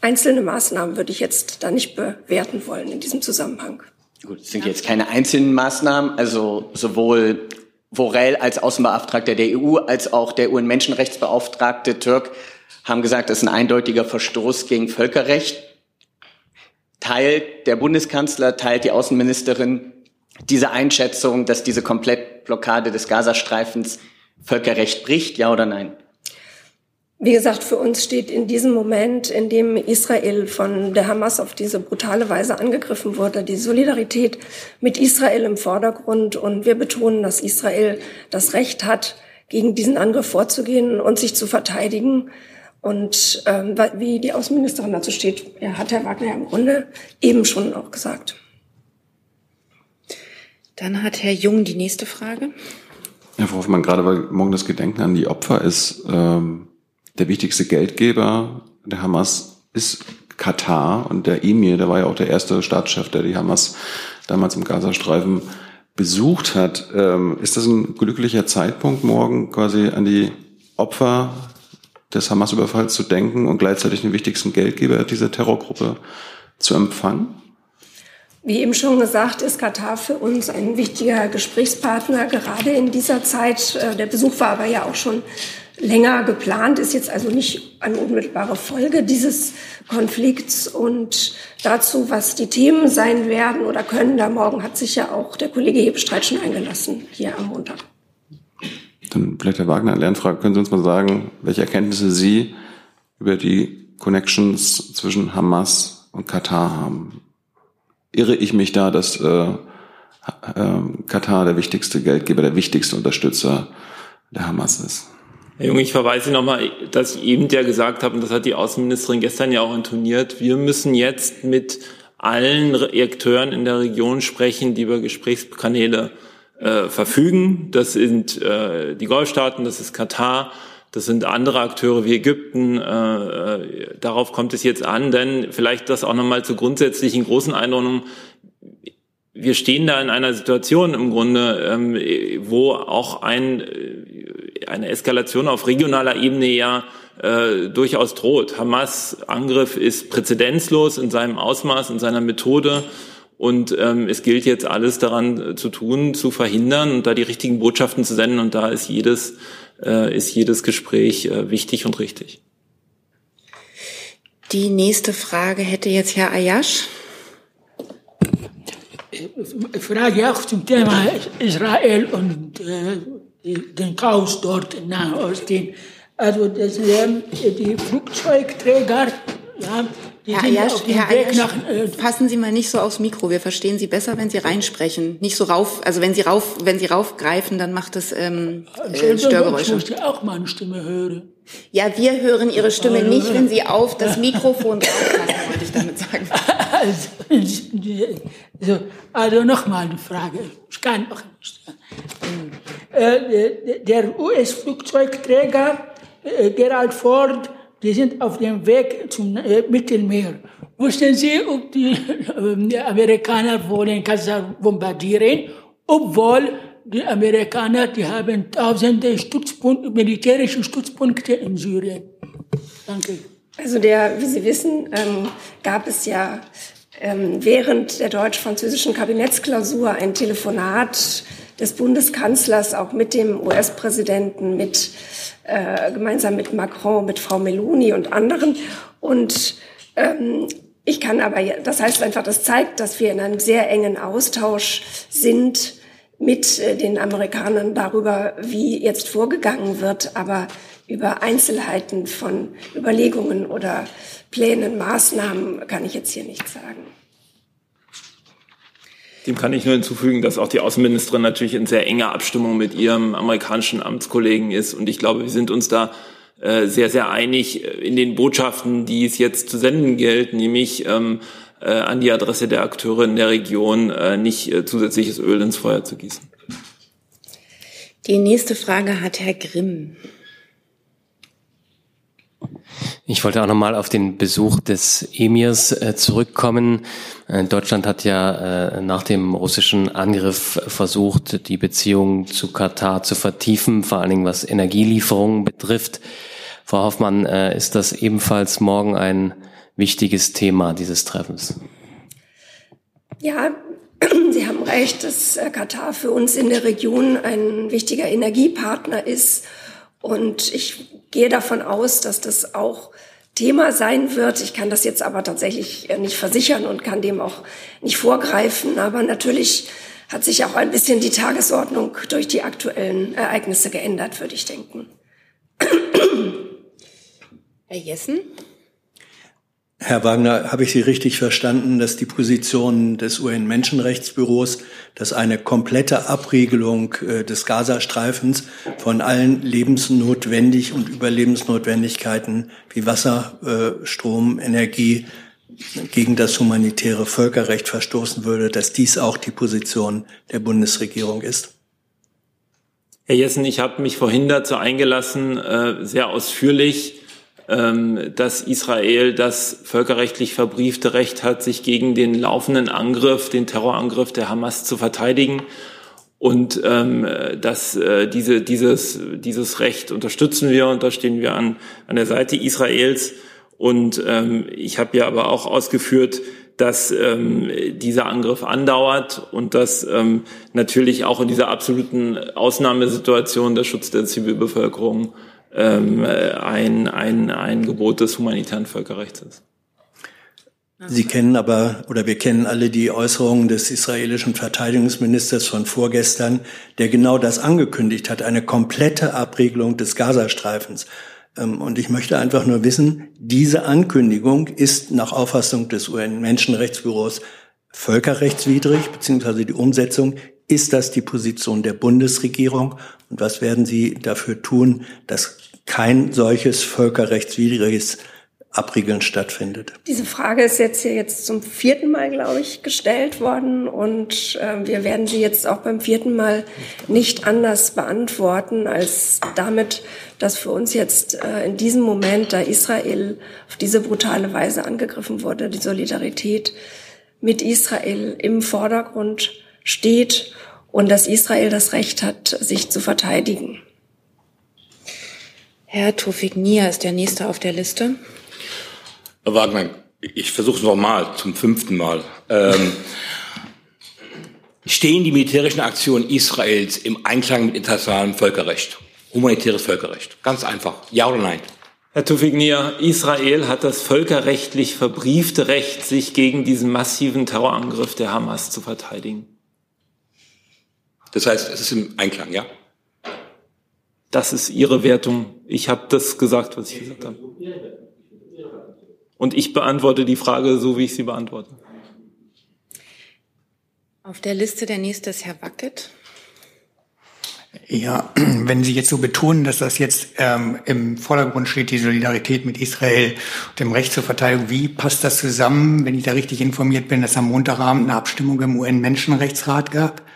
B: Einzelne Maßnahmen würde ich jetzt da nicht bewerten wollen in diesem Zusammenhang.
P: Gut, es sind jetzt keine einzelnen Maßnahmen, also sowohl Borrell als Außenbeauftragter der EU als auch der UN-Menschenrechtsbeauftragte Türk haben gesagt, das ist ein eindeutiger Verstoß gegen Völkerrecht. Teilt der Bundeskanzler, teilt die Außenministerin diese Einschätzung, dass diese Komplettblockade des Gazastreifens Völkerrecht bricht, ja oder nein?
B: Wie gesagt, für uns steht in diesem Moment, in dem Israel von der Hamas auf diese brutale Weise angegriffen wurde, die Solidarität mit Israel im Vordergrund. Und wir betonen, dass Israel das Recht hat, gegen diesen Angriff vorzugehen und sich zu verteidigen. Und ähm, wie die Außenministerin dazu steht, ja, hat Herr Wagner ja im Grunde eben schon auch gesagt.
A: Dann hat Herr Jung die nächste Frage.
C: Herr Hoffmann, gerade weil morgen das Gedenken an die Opfer ist, ähm der wichtigste Geldgeber der Hamas ist Katar und der Emir, der war ja auch der erste Staatschef, der die Hamas damals im Gazastreifen besucht hat. Ähm, ist das ein glücklicher Zeitpunkt, morgen quasi an die Opfer des Hamas-Überfalls zu denken und gleichzeitig den wichtigsten Geldgeber dieser Terrorgruppe zu empfangen?
B: Wie eben schon gesagt, ist Katar für uns ein wichtiger Gesprächspartner, gerade in dieser Zeit. Äh, der Besuch war aber ja auch schon länger geplant, ist jetzt also nicht eine unmittelbare Folge dieses Konflikts. Und dazu, was die Themen sein werden oder können, da morgen hat sich ja auch der Kollege Hebestreit schon eingelassen, hier am Montag.
C: Dann vielleicht Herr Wagner, Lernfrage, können Sie uns mal sagen, welche Erkenntnisse Sie über die Connections zwischen Hamas und Katar haben? Irre ich mich da, dass äh, äh, Katar der wichtigste Geldgeber, der wichtigste Unterstützer der Hamas ist?
K: Herr Junge, ich verweise nochmal, dass ich eben ja gesagt habe, und das hat die Außenministerin gestern ja auch intoniert, wir müssen jetzt mit allen Akteuren in der Region sprechen, die über Gesprächskanäle äh, verfügen. Das sind äh, die Golfstaaten, das ist Katar, das sind andere Akteure wie Ägypten. Äh, äh darauf kommt es jetzt an, denn vielleicht das auch nochmal zu grundsätzlichen großen Einordnungen wir stehen da in einer Situation im Grunde, ähm, wo auch ein, äh, eine Eskalation auf regionaler Ebene ja äh, durchaus droht. Hamas-Angriff ist präzedenzlos in seinem Ausmaß, in seiner Methode. Und ähm, es gilt jetzt alles daran zu tun, zu verhindern und da die richtigen Botschaften zu senden. Und da ist jedes, äh, ist jedes Gespräch äh, wichtig und richtig.
A: Die nächste Frage hätte jetzt Herr Ayash.
Q: Frage auch zum Thema Israel und äh, den Chaos dort in Nahen Osten. Also das, äh, die Flugzeugträger, ja,
A: Herr Ayash, Herr Ayash,
Q: nach... Äh,
A: passen Sie mal nicht so aufs Mikro. Wir verstehen Sie besser, wenn Sie reinsprechen. Nicht so rauf, also wenn Sie rauf, wenn Sie raufgreifen, dann macht das ähm, äh, Störgeräusche.
Q: Ich möchte auch meine Stimme hören.
A: Ja, wir hören Ihre Stimme nicht, wenn Sie auf das Mikrofon draufpassen, wollte ich damit sagen.
Q: Also, also nochmal eine Frage. Ich kann auch nicht. Äh, der US-Flugzeugträger äh, Gerald Ford, die sind auf dem Weg zum äh, Mittelmeer. Wussten Sie, ob die, äh, die Amerikaner wollen Kassel bombardieren, obwohl die Amerikaner, die haben tausende Stützpunkte, militärische Stützpunkte in Syrien. Danke.
B: Also der, wie Sie wissen, ähm, gab es ja ähm, während der deutsch-französischen Kabinettsklausur ein Telefonat des Bundeskanzlers auch mit dem US-Präsidenten, mit äh, gemeinsam mit Macron, mit Frau Meloni und anderen. Und ähm, ich kann aber, das heißt einfach, das zeigt, dass wir in einem sehr engen Austausch sind mit äh, den Amerikanern darüber, wie jetzt vorgegangen wird. Aber über Einzelheiten von Überlegungen oder Plänen, Maßnahmen kann ich jetzt hier nichts sagen.
K: Dem kann ich nur hinzufügen, dass auch die Außenministerin natürlich in sehr enger Abstimmung mit ihrem amerikanischen Amtskollegen ist. Und ich glaube, wir sind uns da äh, sehr, sehr einig in den Botschaften, die es jetzt zu senden gilt, nämlich ähm, äh, an die Adresse der Akteure in der Region äh, nicht zusätzliches Öl ins Feuer zu gießen.
A: Die nächste Frage hat Herr Grimm.
L: Ich wollte auch nochmal auf den Besuch des Emirs äh, zurückkommen. Äh, Deutschland hat ja äh, nach dem russischen Angriff versucht, die Beziehungen zu Katar zu vertiefen, vor allen Dingen was Energielieferungen betrifft. Frau Hoffmann, ist das ebenfalls morgen ein wichtiges Thema dieses Treffens?
B: Ja, Sie haben recht, dass Katar für uns in der Region ein wichtiger Energiepartner ist. Und ich gehe davon aus, dass das auch Thema sein wird. Ich kann das jetzt aber tatsächlich äh, nicht versichern und kann dem auch nicht vorgreifen. Aber natürlich hat sich auch ein bisschen die Tagesordnung durch die aktuellen Ereignisse geändert, würde ich denken.
A: Herr Jessen?
E: Herr Wagner, habe ich Sie richtig verstanden, dass die Position des UN-Menschenrechtsbüros, dass eine komplette Abriegelung äh, des Gazastreifens von allen lebensnotwendig und Überlebensnotwendigkeiten wie Wasser, äh, Strom, Energie gegen das humanitäre Völkerrecht verstoßen würde, dass dies auch die Position der Bundesregierung ist?
K: Herr Jessen, ich habe mich vorhin dazu eingelassen, äh, sehr ausführlich dass Israel das völkerrechtlich verbriefte Recht hat, sich gegen den laufenden Angriff, den Terrorangriff der Hamas zu verteidigen. Und ähm, dass äh, diese, dieses, dieses Recht unterstützen wir und da stehen wir an, an der Seite Israels. Und ähm, ich habe ja aber auch ausgeführt, dass ähm, dieser Angriff andauert und dass ähm, natürlich auch in dieser absoluten Ausnahmesituation der Schutz der Zivilbevölkerung ähm, ein, ein, ein Gebot des humanitären Völkerrechts ist.
E: Sie kennen aber, oder wir kennen alle die Äußerungen des israelischen Verteidigungsministers von vorgestern, der genau das angekündigt hat, eine komplette Abregelung des Gazastreifens. Ähm, und ich möchte einfach nur wissen, diese Ankündigung ist nach Auffassung des UN-Menschenrechtsbüros völkerrechtswidrig, beziehungsweise die Umsetzung. Ist das die Position der Bundesregierung? Und was werden Sie dafür tun, dass kein solches völkerrechtswidriges Abriegeln stattfindet.
B: Diese Frage ist jetzt hier jetzt zum vierten Mal, glaube ich, gestellt worden und äh, wir werden sie jetzt auch beim vierten Mal nicht anders beantworten als damit, dass für uns jetzt äh, in diesem Moment, da Israel auf diese brutale Weise angegriffen wurde, die Solidarität mit Israel im Vordergrund steht und dass Israel das Recht hat, sich zu verteidigen.
A: Herr Tofik Nia ist der Nächste auf der Liste.
O: Herr Wagner, ich versuche es nochmal, zum fünften Mal. Ähm, stehen die militärischen Aktionen Israels im Einklang mit internationalem Völkerrecht? Humanitäres Völkerrecht. Ganz einfach. Ja oder nein?
K: Herr Tufignia, Israel hat das völkerrechtlich verbriefte Recht, sich gegen diesen massiven Terrorangriff der Hamas zu verteidigen.
O: Das heißt, es ist im Einklang, ja?
K: Das ist Ihre Wertung. Ich habe das gesagt, was ich gesagt habe. Und ich beantworte die Frage so, wie ich sie beantworte.
A: Auf der Liste der nächste ist Herr Wackett.
H: Ja, wenn Sie jetzt so betonen, dass das jetzt ähm, im Vordergrund steht, die Solidarität mit Israel und dem Recht zur Verteidigung, wie passt das zusammen, wenn ich da richtig informiert bin, dass am Montagabend eine Abstimmung im UN-Menschenrechtsrat gab?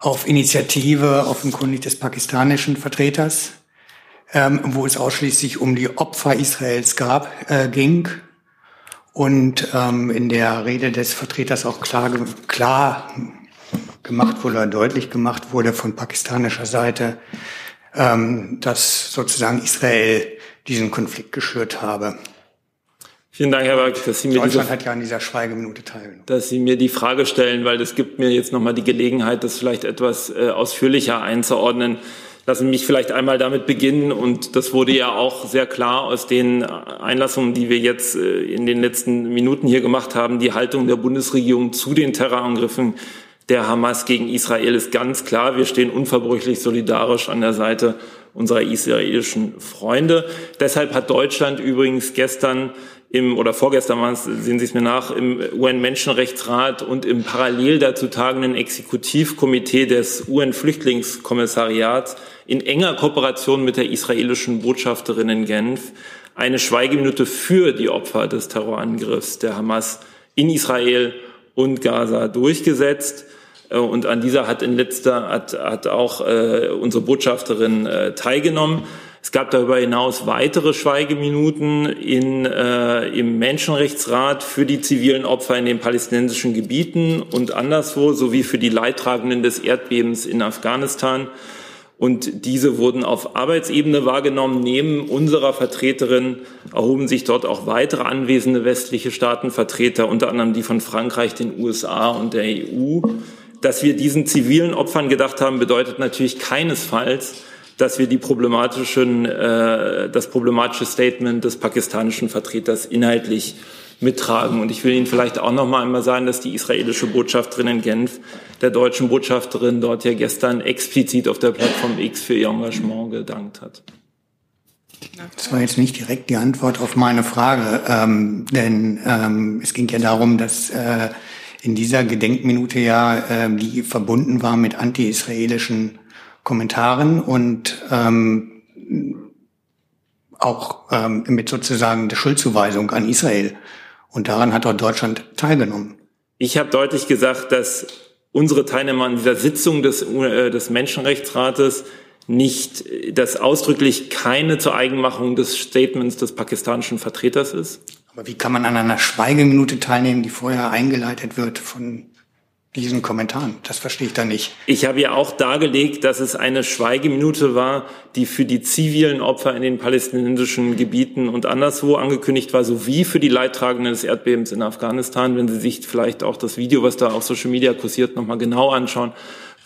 H: Auf Initiative offenkundig des pakistanischen Vertreters, ähm, wo es ausschließlich um die Opfer Israels gab, äh, ging. Und ähm, in der Rede des Vertreters auch klar, klar gemacht wurde, deutlich gemacht wurde von pakistanischer Seite, ähm, dass sozusagen Israel diesen Konflikt geschürt habe.
K: Vielen Dank, Herr Berg, dass Sie mir
H: Deutschland diese, hat ja an dieser Schweigeminute teilgenommen.
K: Dass Sie mir die Frage stellen, weil das gibt mir jetzt nochmal die Gelegenheit, das vielleicht etwas äh, ausführlicher einzuordnen. Lassen Sie mich vielleicht einmal damit beginnen. Und das wurde ja auch sehr klar aus den Einlassungen, die wir jetzt äh, in den letzten Minuten hier gemacht haben. Die Haltung der Bundesregierung zu den Terrorangriffen der Hamas gegen Israel ist ganz klar. Wir stehen unverbrüchlich solidarisch an der Seite unserer israelischen Freunde. Deshalb hat Deutschland übrigens gestern im oder vorgestern war es, sehen Sie es mir nach, im UN-Menschenrechtsrat und im parallel dazu tagenden Exekutivkomitee des UN-Flüchtlingskommissariats in enger Kooperation mit der israelischen Botschafterin in Genf eine Schweigeminute für die Opfer des Terrorangriffs der Hamas in Israel und Gaza durchgesetzt. Äh, und an dieser hat in letzter hat, hat auch äh, unsere Botschafterin äh, teilgenommen. Es gab darüber hinaus weitere Schweigeminuten in, äh, im Menschenrechtsrat für die zivilen Opfer in den palästinensischen Gebieten und anderswo sowie für die Leidtragenden des Erdbebens in Afghanistan. Und diese wurden auf Arbeitsebene wahrgenommen. Neben unserer Vertreterin erhoben sich dort auch weitere anwesende westliche Staatenvertreter, unter anderem die von Frankreich, den USA und der EU. Dass wir diesen zivilen Opfern gedacht haben, bedeutet natürlich keinesfalls, dass wir die problematischen, äh, das problematische Statement des pakistanischen Vertreters inhaltlich mittragen. Und ich will Ihnen vielleicht auch noch mal einmal sagen, dass die israelische Botschafterin in Genf der deutschen Botschafterin dort ja gestern explizit auf der Plattform X für ihr Engagement gedankt hat.
H: Das war jetzt nicht direkt die Antwort auf meine Frage, ähm, denn ähm, es ging ja darum, dass äh, in dieser Gedenkminute ja äh, die verbunden war mit anti-israelischen Kommentaren und ähm, auch ähm, mit sozusagen der Schuldzuweisung an Israel. Und daran hat auch Deutschland teilgenommen.
K: Ich habe deutlich gesagt, dass unsere Teilnehmer an dieser Sitzung des, äh, des Menschenrechtsrates nicht, dass ausdrücklich keine zur Eigenmachung des Statements des pakistanischen Vertreters ist.
H: Aber wie kann man an einer Schweigeminute teilnehmen, die vorher eingeleitet wird von diesen Kommentaren. Das verstehe ich da nicht.
K: Ich habe ja auch dargelegt, dass es eine Schweigeminute war, die für die zivilen Opfer in den palästinensischen Gebieten und anderswo angekündigt war, sowie für die Leidtragenden des Erdbebens in Afghanistan. Wenn Sie sich vielleicht auch das Video, was da auf Social Media kursiert, nochmal genau anschauen,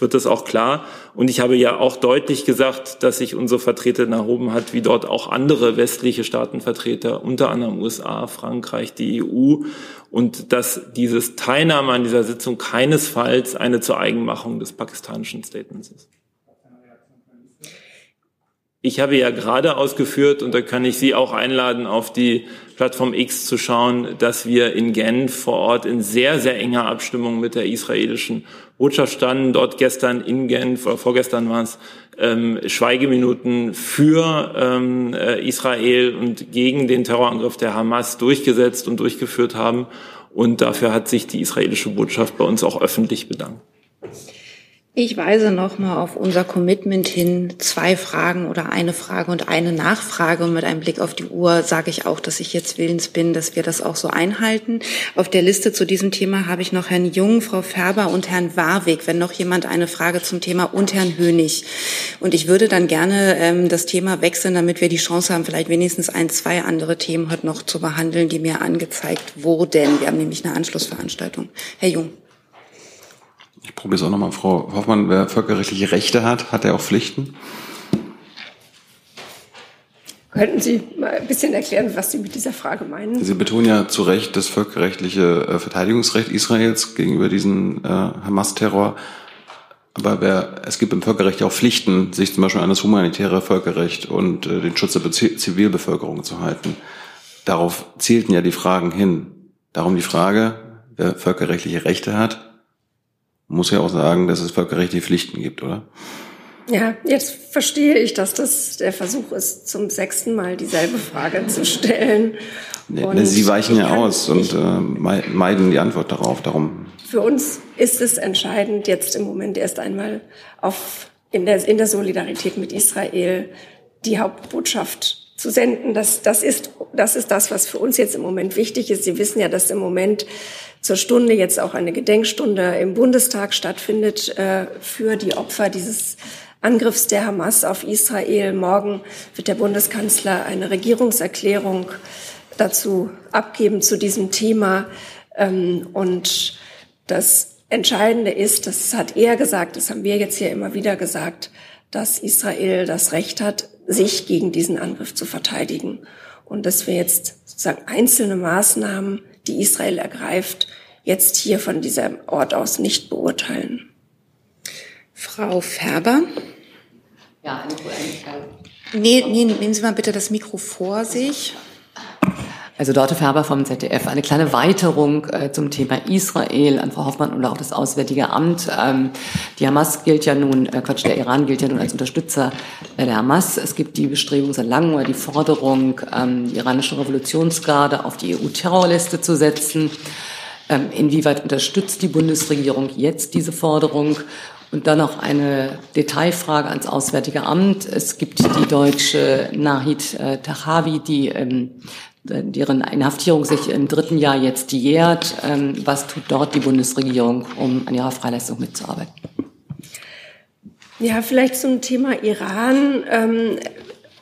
K: wird das auch klar. Und ich habe ja auch deutlich gesagt, dass sich unsere Vertreterin erhoben hat, wie dort auch andere westliche Staatenvertreter, unter anderem USA, Frankreich, die EU, und dass dieses Teilnahme an dieser Sitzung keinesfalls eine zur Eigenmachung des pakistanischen Statements ist. Ich habe ja gerade ausgeführt, und da kann ich Sie auch einladen, auf die Plattform X zu schauen, dass wir in Genf vor Ort in sehr, sehr enger Abstimmung mit der israelischen Botschaft standen. Dort gestern in Genf, oder vorgestern war es, ähm, Schweigeminuten für ähm, äh, Israel und gegen den Terrorangriff der Hamas durchgesetzt und durchgeführt haben. Und dafür hat sich die israelische Botschaft bei uns auch öffentlich bedankt.
A: Ich weise nochmal auf unser Commitment hin. Zwei Fragen oder eine Frage und eine Nachfrage. Und mit einem Blick auf die Uhr sage ich auch, dass ich jetzt willens bin, dass wir das auch so einhalten. Auf der Liste zu diesem Thema habe ich noch Herrn Jung, Frau Färber und Herrn Warwick, wenn noch jemand eine Frage zum Thema und Herrn Hönig. Und ich würde dann gerne ähm, das Thema wechseln, damit wir die Chance haben, vielleicht wenigstens ein, zwei andere Themen heute noch zu behandeln, die mir angezeigt wurden. Wir haben nämlich eine Anschlussveranstaltung. Herr Jung.
C: Ich probiere es auch nochmal, Frau Hoffmann. Wer völkerrechtliche Rechte hat, hat er auch Pflichten?
B: Könnten Sie mal ein bisschen erklären, was Sie mit dieser Frage meinen?
C: Sie betonen ja zu Recht das völkerrechtliche äh, Verteidigungsrecht Israels gegenüber diesem äh, Hamas-Terror. Aber wer, es gibt im Völkerrecht ja auch Pflichten, sich zum Beispiel an das humanitäre Völkerrecht und äh, den Schutz der Zivilbevölkerung zu halten. Darauf zielten ja die Fragen hin. Darum die Frage, wer völkerrechtliche Rechte hat, muss ja auch sagen, dass es völkerrechtliche Pflichten gibt, oder?
B: Ja, jetzt verstehe ich, dass das der Versuch ist, zum sechsten Mal dieselbe Frage zu stellen.
C: Nee, Sie weichen ja aus und äh, meiden die Antwort darauf. Darum.
B: Für uns ist es entscheidend, jetzt im Moment erst einmal auf, in, der, in der Solidarität mit Israel die Hauptbotschaft zu senden. Das, das, ist, das ist das, was für uns jetzt im Moment wichtig ist. Sie wissen ja, dass im Moment zur Stunde jetzt auch eine Gedenkstunde im Bundestag stattfindet äh, für die Opfer dieses Angriffs der Hamas auf Israel. Morgen wird der Bundeskanzler eine Regierungserklärung dazu abgeben zu diesem Thema. Ähm, und das Entscheidende ist, das hat er gesagt, das haben wir jetzt hier immer wieder gesagt, dass Israel das Recht hat, sich gegen diesen Angriff zu verteidigen. Und dass wir jetzt sozusagen einzelne Maßnahmen die Israel ergreift, jetzt hier von diesem Ort aus nicht beurteilen.
A: Frau Färber?
R: Ja, eine
A: Frage. Nee, nee, nehmen Sie mal bitte das Mikro vor sich.
R: Also Dorte Färber vom ZDF. Eine kleine Weiterung äh, zum Thema Israel an Frau Hoffmann und auch das Auswärtige Amt. Ähm, die Hamas gilt ja nun, äh, Quatsch, der Iran gilt ja nun als Unterstützer äh, der Hamas. Es gibt die Bestrebung seit langem oder die Forderung, ähm, die iranische Revolutionsgarde auf die EU-Terrorliste zu setzen. Ähm, inwieweit unterstützt die Bundesregierung jetzt diese Forderung? Und dann noch eine Detailfrage ans Auswärtige Amt. Es gibt die deutsche Nahid äh, Tahawi, die ähm, deren Inhaftierung sich im dritten Jahr jetzt jährt. Ähm, was tut dort die Bundesregierung, um an ihrer Freileistung mitzuarbeiten?
B: Ja, vielleicht zum Thema Iran. Ähm,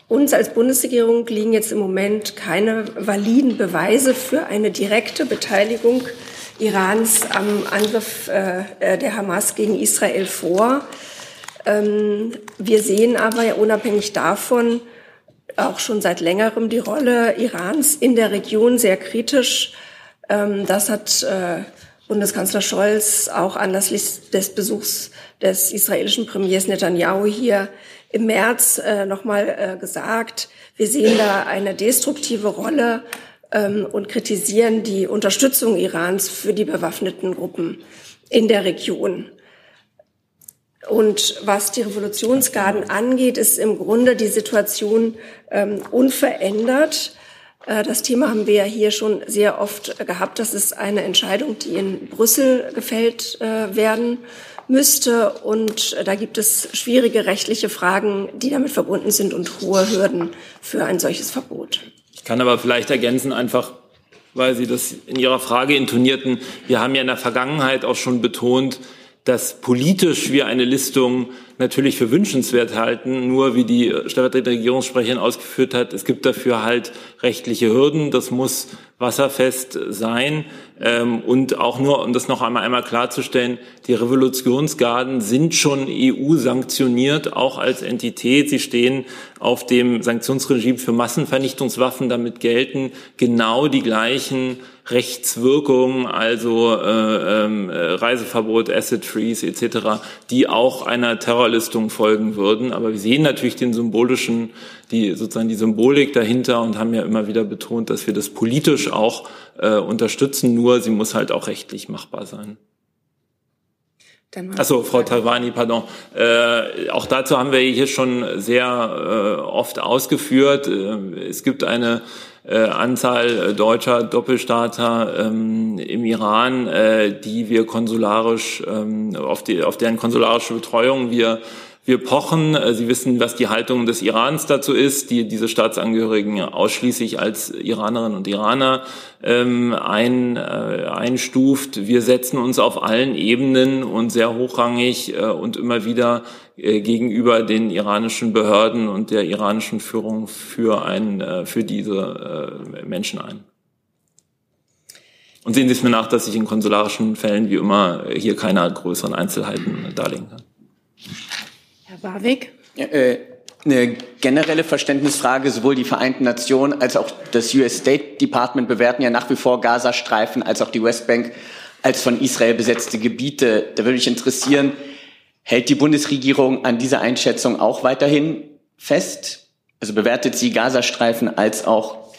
B: uns als Bundesregierung liegen jetzt im Moment keine validen Beweise für eine direkte Beteiligung Irans am Angriff äh, äh, der Hamas gegen Israel vor. Ähm, wir sehen aber ja unabhängig davon auch schon seit längerem die Rolle Irans in der Region sehr kritisch. Ähm, das hat äh, Bundeskanzler Scholz auch anlässlich des Besuchs des israelischen Premiers Netanyahu hier im März äh, nochmal äh, gesagt. Wir sehen da eine destruktive Rolle ähm, und kritisieren die Unterstützung Irans für die bewaffneten Gruppen in der Region. Und was die Revolutionsgarden angeht, ist im Grunde die Situation ähm, unverändert. Äh, das Thema haben wir ja hier schon sehr oft gehabt. Das ist eine Entscheidung, die in Brüssel gefällt äh, werden müsste. Und da gibt es schwierige rechtliche Fragen, die damit verbunden sind und hohe Hürden für ein solches Verbot.
K: Ich kann aber vielleicht ergänzen, einfach weil Sie das in Ihrer Frage intonierten. Wir haben ja in der Vergangenheit auch schon betont, dass politisch wir eine Listung natürlich für wünschenswert halten. Nur wie die stellvertretende Regierungssprecherin ausgeführt hat, es gibt dafür halt rechtliche Hürden. Das muss wasserfest sein. Ähm, und auch nur, um das noch einmal, einmal klarzustellen, die Revolutionsgarden sind schon EU sanktioniert, auch als Entität. Sie stehen auf dem Sanktionsregime für Massenvernichtungswaffen. Damit gelten genau die gleichen Rechtswirkungen, also äh, äh, Reiseverbot, Asset Freeze etc., die auch einer Terrorlistung folgen würden. Aber wir sehen natürlich den symbolischen, die sozusagen die Symbolik dahinter und haben ja immer wieder betont, dass wir das politisch auch äh, unterstützen. Nur sie muss halt auch rechtlich machbar sein. Achso, Frau Talvani, pardon. Äh, auch dazu haben wir hier schon sehr äh, oft ausgeführt. Äh, es gibt eine äh, Anzahl deutscher Doppelstaater ähm, im Iran, äh, die wir konsularisch, ähm, auf, die, auf deren konsularische Betreuung wir wir pochen. Äh, Sie wissen, was die Haltung des Irans dazu ist, die diese Staatsangehörigen ausschließlich als Iranerinnen und Iraner ähm, ein, äh, einstuft. Wir setzen uns auf allen Ebenen und sehr hochrangig äh, und immer wieder äh, gegenüber den iranischen Behörden und der iranischen Führung für, ein, äh, für diese Menschen ein. Und sehen Sie es mir nach, dass ich in konsularischen Fällen wie immer hier keine größeren Einzelheiten darlegen kann.
B: Herr Warwick?
P: Äh, eine generelle Verständnisfrage, sowohl die Vereinten Nationen als auch das US State Department bewerten ja nach wie vor Gazastreifen als auch die Westbank als von Israel besetzte Gebiete. Da würde mich interessieren, hält die Bundesregierung an dieser Einschätzung auch weiterhin fest? Also bewertet sie Gazastreifen als auch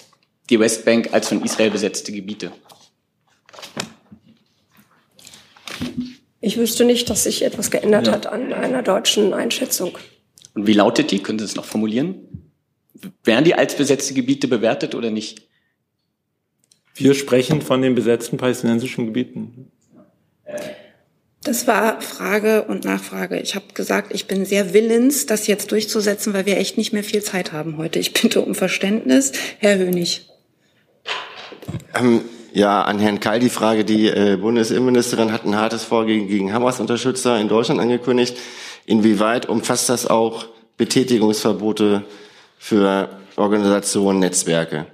P: die Westbank als von Israel besetzte Gebiete?
B: Ich wüsste nicht, dass sich etwas geändert ja. hat an einer deutschen Einschätzung.
P: Und wie lautet die? Können Sie es noch formulieren? Werden die als besetzte Gebiete bewertet oder nicht?
K: Wir sprechen von den besetzten palästinensischen Gebieten.
A: Das war Frage und Nachfrage. Ich habe gesagt, ich bin sehr willens, das jetzt durchzusetzen, weil wir echt nicht mehr viel Zeit haben heute. Ich bitte um Verständnis. Herr Hönig.
J: Ähm, ja, an Herrn Keil die Frage, die äh, Bundesinnenministerin hat ein hartes Vorgehen gegen Hamas-Unterstützer in Deutschland angekündigt. Inwieweit umfasst das auch Betätigungsverbote für Organisationen, Netzwerke?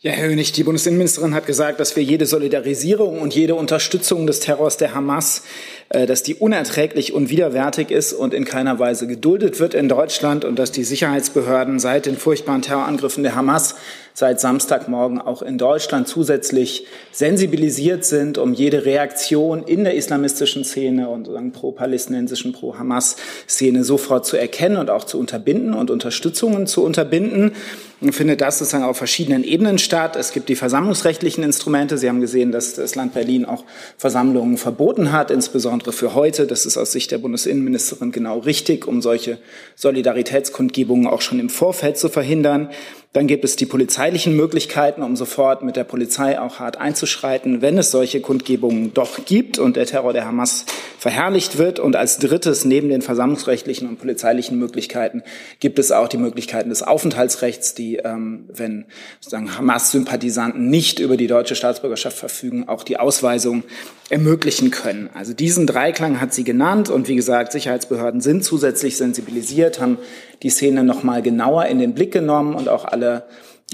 S: Ja, Herr Hönig, die Bundesinnenministerin hat gesagt, dass wir jede Solidarisierung und jede Unterstützung des Terrors der Hamas, dass die unerträglich und widerwärtig ist und in keiner Weise geduldet wird in Deutschland und dass die Sicherheitsbehörden seit den furchtbaren Terrorangriffen der Hamas seit Samstagmorgen auch in Deutschland zusätzlich sensibilisiert sind, um jede Reaktion in der islamistischen Szene und pro-palästinensischen, pro-Hamas-Szene sofort zu erkennen und auch zu unterbinden und Unterstützungen zu unterbinden. Und findet das sozusagen auf verschiedenen Ebenen statt. Es gibt die versammlungsrechtlichen Instrumente. Sie haben gesehen, dass das Land Berlin auch Versammlungen verboten hat, insbesondere für heute. Das ist aus Sicht der Bundesinnenministerin genau richtig, um solche Solidaritätskundgebungen auch schon im Vorfeld zu verhindern. Dann gibt es die polizeilichen Möglichkeiten, um sofort mit der Polizei auch hart einzuschreiten, wenn es solche Kundgebungen doch gibt und der Terror der Hamas verherrlicht wird. Und als drittes, neben den versammlungsrechtlichen und polizeilichen Möglichkeiten, gibt es auch die Möglichkeiten des Aufenthaltsrechts, die, ähm, wenn sozusagen Hamas-Sympathisanten nicht über die deutsche Staatsbürgerschaft verfügen, auch die Ausweisung ermöglichen können. Also diesen Dreiklang hat sie genannt und wie gesagt, Sicherheitsbehörden sind zusätzlich sensibilisiert, haben die Szene noch mal genauer in den Blick genommen und auch alle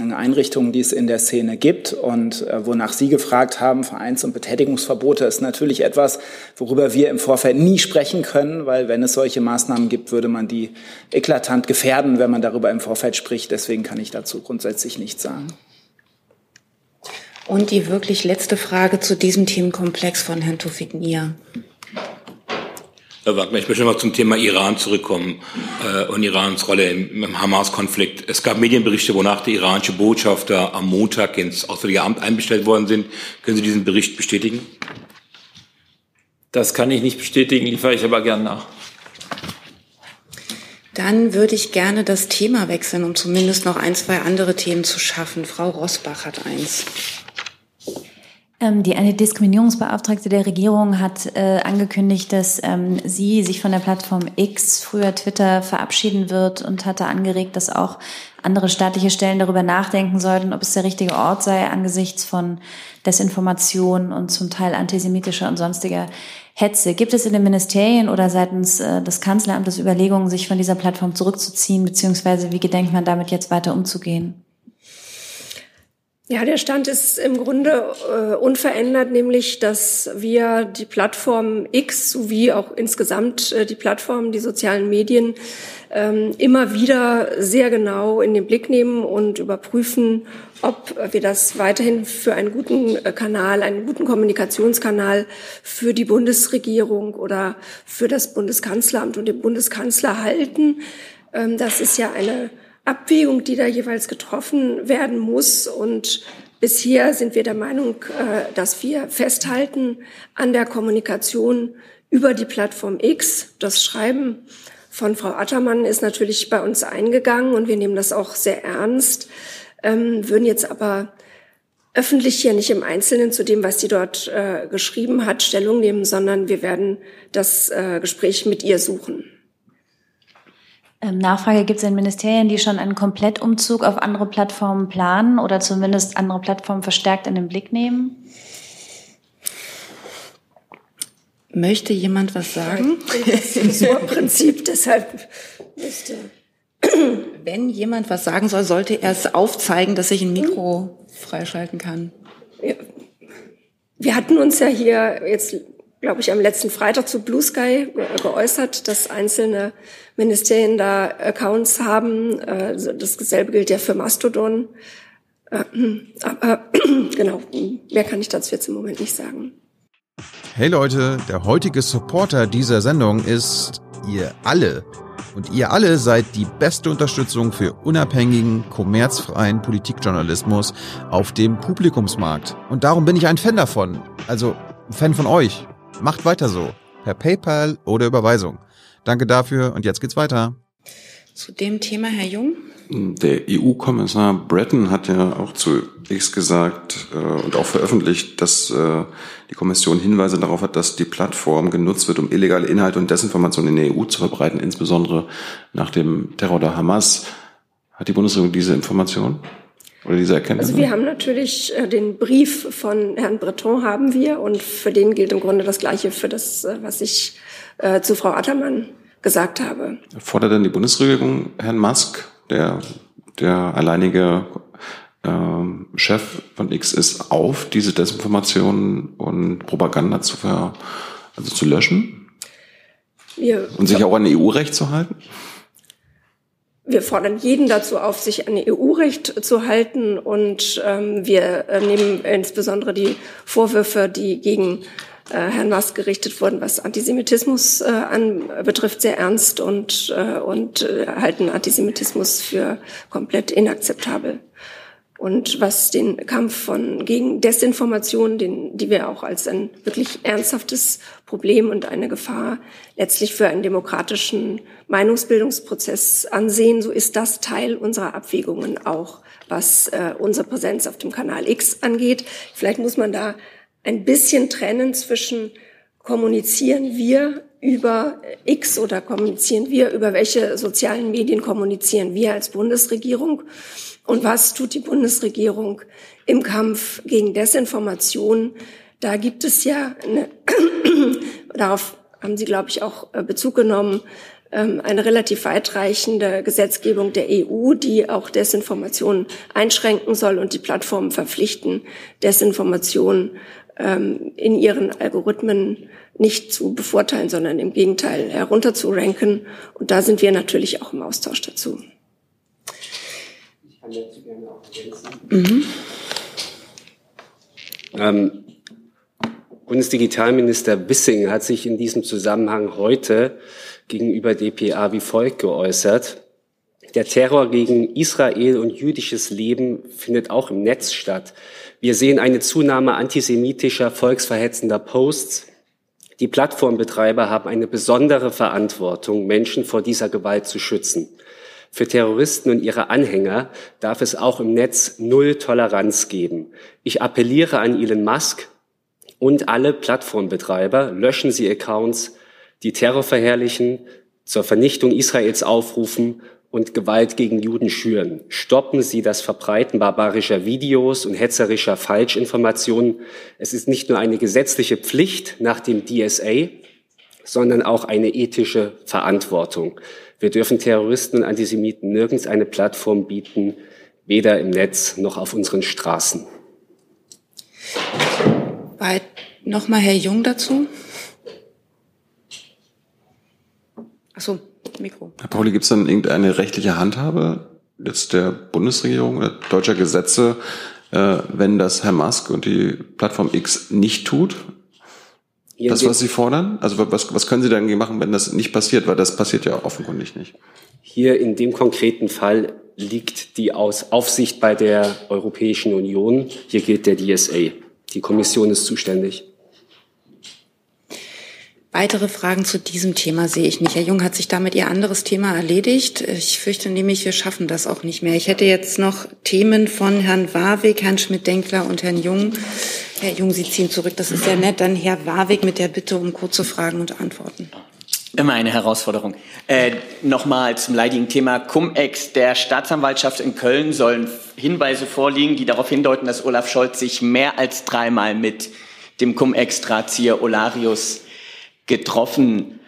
S: Einrichtungen, die es in der Szene gibt und äh, wonach Sie gefragt haben, Vereins- und Betätigungsverbote ist natürlich etwas, worüber wir im Vorfeld nie sprechen können, weil wenn es solche Maßnahmen gibt, würde man die eklatant gefährden, wenn man darüber im Vorfeld spricht. Deswegen kann ich dazu grundsätzlich nichts sagen.
A: Und die wirklich letzte Frage zu diesem Themenkomplex von Herrn Tufik Nia.
O: Herr Wagner, ich möchte noch mal zum Thema Iran zurückkommen äh, und Irans Rolle im, im Hamas-Konflikt. Es gab Medienberichte, wonach der iranische Botschafter am Montag ins Auswärtige Amt einbestellt worden sind. Können Sie diesen Bericht bestätigen?
K: Das kann ich nicht bestätigen, liefere ich aber gern nach.
A: Dann würde ich gerne das Thema wechseln, um zumindest noch ein, zwei andere Themen zu schaffen. Frau Rosbach hat eins.
T: Ähm, die Antidiskriminierungsbeauftragte der Regierung hat äh, angekündigt, dass ähm, sie sich von der Plattform X, früher Twitter, verabschieden wird und hatte angeregt, dass auch andere staatliche Stellen darüber nachdenken sollten, ob es der richtige Ort sei angesichts von Desinformation und zum Teil antisemitischer und sonstiger Hetze. Gibt es in den Ministerien oder seitens äh, des Kanzleramtes Überlegungen, sich von dieser Plattform zurückzuziehen, beziehungsweise wie gedenkt man damit jetzt weiter umzugehen?
B: Ja, der Stand ist im Grunde äh, unverändert, nämlich dass wir die Plattform X sowie auch insgesamt äh, die Plattformen, die sozialen Medien ähm, immer wieder sehr genau in den Blick nehmen und überprüfen, ob wir das weiterhin für einen guten äh, Kanal, einen guten Kommunikationskanal für die Bundesregierung oder für das Bundeskanzleramt und den Bundeskanzler halten. Ähm, das ist ja eine Abwägung, die da jeweils getroffen werden muss. Und bisher sind wir der Meinung, äh, dass wir festhalten an der Kommunikation über die Plattform X. Das Schreiben von Frau Attermann ist natürlich bei uns eingegangen und wir nehmen das auch sehr ernst, ähm, würden jetzt aber öffentlich hier nicht im Einzelnen zu dem, was sie dort äh, geschrieben hat, Stellung nehmen, sondern wir werden das äh, Gespräch mit ihr suchen.
T: Ähm, Nachfrage gibt es in Ministerien, die schon einen Komplettumzug auf andere Plattformen planen oder zumindest andere Plattformen verstärkt in den Blick nehmen?
A: Möchte jemand was sagen?
B: Das Prinzip, deshalb müsste.
A: Wenn jemand was sagen soll, sollte er es aufzeigen, dass ich ein Mikro freischalten kann.
B: Wir hatten uns ja hier jetzt glaube ich, am letzten Freitag zu Blue Sky geäußert, dass einzelne Ministerien da Accounts haben. Äh, Dasselbe gilt ja für Mastodon. Äh, aber genau, mehr kann ich dazu jetzt im Moment nicht sagen.
U: Hey Leute, der heutige Supporter dieser Sendung ist ihr alle. Und ihr alle seid die beste Unterstützung für unabhängigen, kommerzfreien Politikjournalismus auf dem Publikumsmarkt. Und darum bin ich ein Fan davon. Also Fan von euch. Macht weiter so. Per PayPal oder Überweisung. Danke dafür und jetzt geht's weiter.
A: Zu dem Thema, Herr Jung?
C: Der EU-Kommissar Breton hat ja auch zu X gesagt äh, und auch veröffentlicht, dass äh, die Kommission Hinweise darauf hat, dass die Plattform genutzt wird, um illegale Inhalte und Desinformation in der EU zu verbreiten, insbesondere nach dem Terror der Hamas. Hat die Bundesregierung diese Information? Oder diese Erkenntnis?
B: Also wir haben natürlich äh, den Brief von Herrn Breton haben wir und für den gilt im Grunde das Gleiche für das, äh, was ich äh, zu Frau Attermann gesagt habe.
C: Fordert denn die Bundesregierung Herrn Musk, der der alleinige ähm, Chef von X ist, auf, diese Desinformationen und Propaganda zu, ver, also zu löschen?
B: Wir,
C: und sich auch an EU-Recht zu halten?
B: Wir fordern jeden dazu auf, sich an EU-Recht zu halten und ähm, wir äh, nehmen insbesondere die Vorwürfe, die gegen äh, Herrn Musk gerichtet wurden, was Antisemitismus äh, an, betrifft, sehr ernst und, äh, und äh, halten Antisemitismus für komplett inakzeptabel. Und was den Kampf von gegen Desinformation, den, die wir auch als ein wirklich ernsthaftes Problem und eine Gefahr letztlich für einen demokratischen Meinungsbildungsprozess ansehen, so ist das Teil unserer Abwägungen auch, was äh, unsere Präsenz auf dem Kanal X angeht. Vielleicht muss man da ein bisschen trennen zwischen kommunizieren wir über X oder kommunizieren wir, über welche sozialen Medien kommunizieren wir als Bundesregierung und was tut die Bundesregierung im Kampf gegen Desinformation. Da gibt es ja, eine, darauf haben Sie, glaube ich, auch äh, Bezug genommen, ähm, eine relativ weitreichende Gesetzgebung der EU, die auch Desinformation einschränken soll und die Plattformen verpflichten, Desinformation ähm, in ihren Algorithmen nicht zu bevorteilen, sondern im Gegenteil herunter zu ranken. Und da sind wir natürlich auch im Austausch dazu.
V: Mhm. Ähm, Bundesdigitalminister Wissing hat sich in diesem Zusammenhang heute gegenüber dpa wie folgt geäußert. Der Terror gegen Israel und jüdisches Leben findet auch im Netz statt. Wir sehen eine Zunahme antisemitischer, volksverhetzender Posts. Die Plattformbetreiber haben eine besondere Verantwortung, Menschen vor dieser Gewalt zu schützen. Für Terroristen und ihre Anhänger darf es auch im Netz null Toleranz geben. Ich appelliere an Elon Musk und alle Plattformbetreiber, löschen Sie Accounts, die Terror verherrlichen, zur Vernichtung Israels aufrufen und Gewalt gegen Juden schüren. Stoppen Sie das Verbreiten barbarischer Videos und hetzerischer Falschinformationen. Es ist nicht nur eine gesetzliche Pflicht nach dem DSA, sondern auch eine ethische Verantwortung. Wir dürfen Terroristen und Antisemiten nirgends eine Plattform bieten, weder im Netz noch auf unseren Straßen.
A: Nochmal Herr Jung dazu. Achso. Mikro.
C: Herr Pauli, gibt es dann irgendeine rechtliche Handhabe jetzt der Bundesregierung oder deutscher Gesetze, äh, wenn das Herr Musk und die Plattform X nicht tut? Das, was Sie fordern? Also was, was können Sie dann machen, wenn das nicht passiert? Weil das passiert ja offenkundig nicht.
V: Hier in dem konkreten Fall liegt die Aus Aufsicht bei der Europäischen Union. Hier gilt der DSA. Die Kommission ist zuständig.
A: Weitere Fragen zu diesem Thema sehe ich nicht. Herr Jung hat sich damit Ihr anderes Thema erledigt. Ich fürchte nämlich, wir schaffen das auch nicht mehr. Ich hätte jetzt noch Themen von Herrn Warwick, Herrn Schmidt-Denkler und Herrn Jung. Herr Jung, Sie ziehen zurück. Das ist sehr nett. Dann Herr Warwick mit der Bitte um kurze Fragen und Antworten.
P: Immer eine Herausforderung. Äh, Nochmal zum leidigen Thema Cum-Ex. Der Staatsanwaltschaft in Köln sollen Hinweise vorliegen, die darauf hindeuten, dass Olaf Scholz sich mehr als dreimal mit dem Cum-Ex-Drahtzieher Olarius getroffen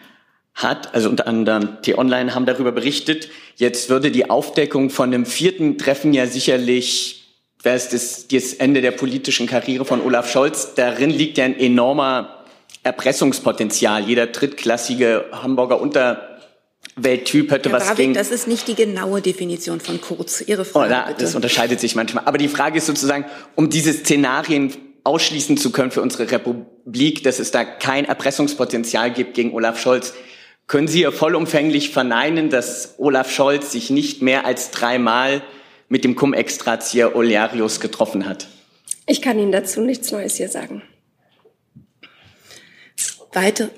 P: hat. Also unter anderem T-Online haben darüber berichtet. Jetzt würde die Aufdeckung von dem vierten Treffen ja sicherlich, wäre es das, das Ende der politischen Karriere von Olaf Scholz. Darin liegt ja ein enormer Erpressungspotenzial. Jeder drittklassige Hamburger Unterwelttyp hätte
A: Herr
P: was
A: Warwick, gegen. Das ist nicht die genaue Definition von Kurz. Ihre Frage.
P: Oh, na, das unterscheidet sich manchmal. Aber die Frage ist sozusagen, um diese Szenarien ausschließen zu können für unsere Republik, dass es da kein Erpressungspotenzial gibt gegen Olaf Scholz. Können Sie vollumfänglich verneinen, dass Olaf Scholz sich nicht mehr als dreimal mit dem Cum-Extrazieher Olearius getroffen hat?
B: Ich kann Ihnen dazu nichts Neues hier sagen.
A: Weite,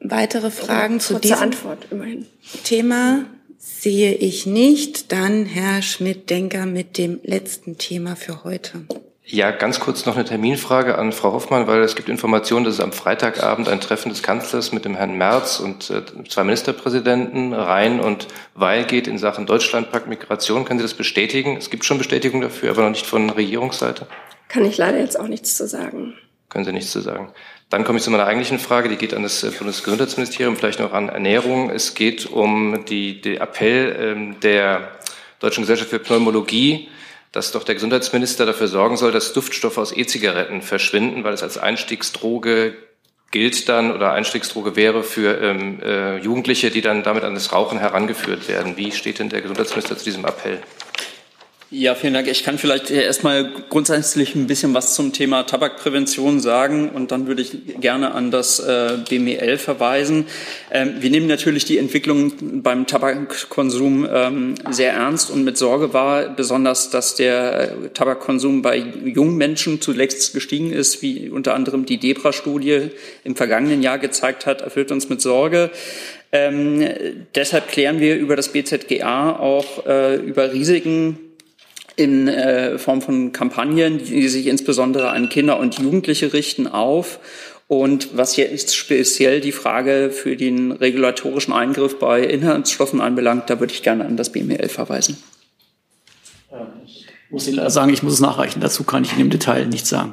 A: weitere Fragen zu diesem
B: Antwort immerhin.
A: Thema sehe ich nicht. Dann Herr Schmidt-Denker mit dem letzten Thema für heute.
M: Ja, ganz kurz noch eine Terminfrage an Frau Hoffmann, weil es gibt Informationen, dass es am Freitagabend ein Treffen des Kanzlers mit dem Herrn Merz und äh, zwei Ministerpräsidenten Rhein und Weil geht in Sachen Deutschlandpakt Migration. Können Sie das bestätigen? Es gibt schon Bestätigung dafür, aber noch nicht von Regierungsseite.
B: Kann ich leider jetzt auch nichts zu sagen.
M: Können Sie nichts zu sagen. Dann komme ich zu meiner eigentlichen Frage, die geht an das äh, Bundesgesundheitsministerium, vielleicht noch an Ernährung. Es geht um die, die Appell ähm, der Deutschen Gesellschaft für Pneumologie, dass doch der Gesundheitsminister dafür sorgen soll, dass Duftstoffe aus E-Zigaretten verschwinden, weil es als Einstiegsdroge gilt dann oder Einstiegsdroge wäre für ähm, äh, Jugendliche, die dann damit an das Rauchen herangeführt werden. Wie steht denn der Gesundheitsminister zu diesem Appell?
W: Ja, vielen Dank. Ich kann vielleicht erstmal grundsätzlich ein bisschen was zum Thema Tabakprävention sagen und dann würde ich gerne an das äh, BMEL verweisen. Ähm, wir nehmen natürlich die Entwicklung beim Tabakkonsum ähm, sehr ernst und mit Sorge wahr, besonders, dass der äh, Tabakkonsum bei jungen Menschen zuletzt gestiegen ist, wie unter anderem die DEBRA-Studie im vergangenen Jahr gezeigt hat, erfüllt uns mit Sorge. Ähm, deshalb klären wir über das BZGA auch äh, über Risiken in äh, Form von Kampagnen, die sich insbesondere an Kinder und Jugendliche richten, auf. Und was jetzt speziell die Frage für den regulatorischen Eingriff bei Inhaltsstoffen anbelangt, da würde ich gerne an das BML verweisen.
X: Ich muss Ihnen sagen, ich muss es nachreichen. Dazu kann ich Ihnen im Detail nichts sagen.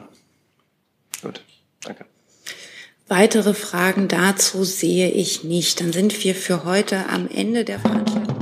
M: Gut, danke.
A: Weitere Fragen dazu sehe ich nicht. Dann sind wir für heute am Ende der Veranstaltung.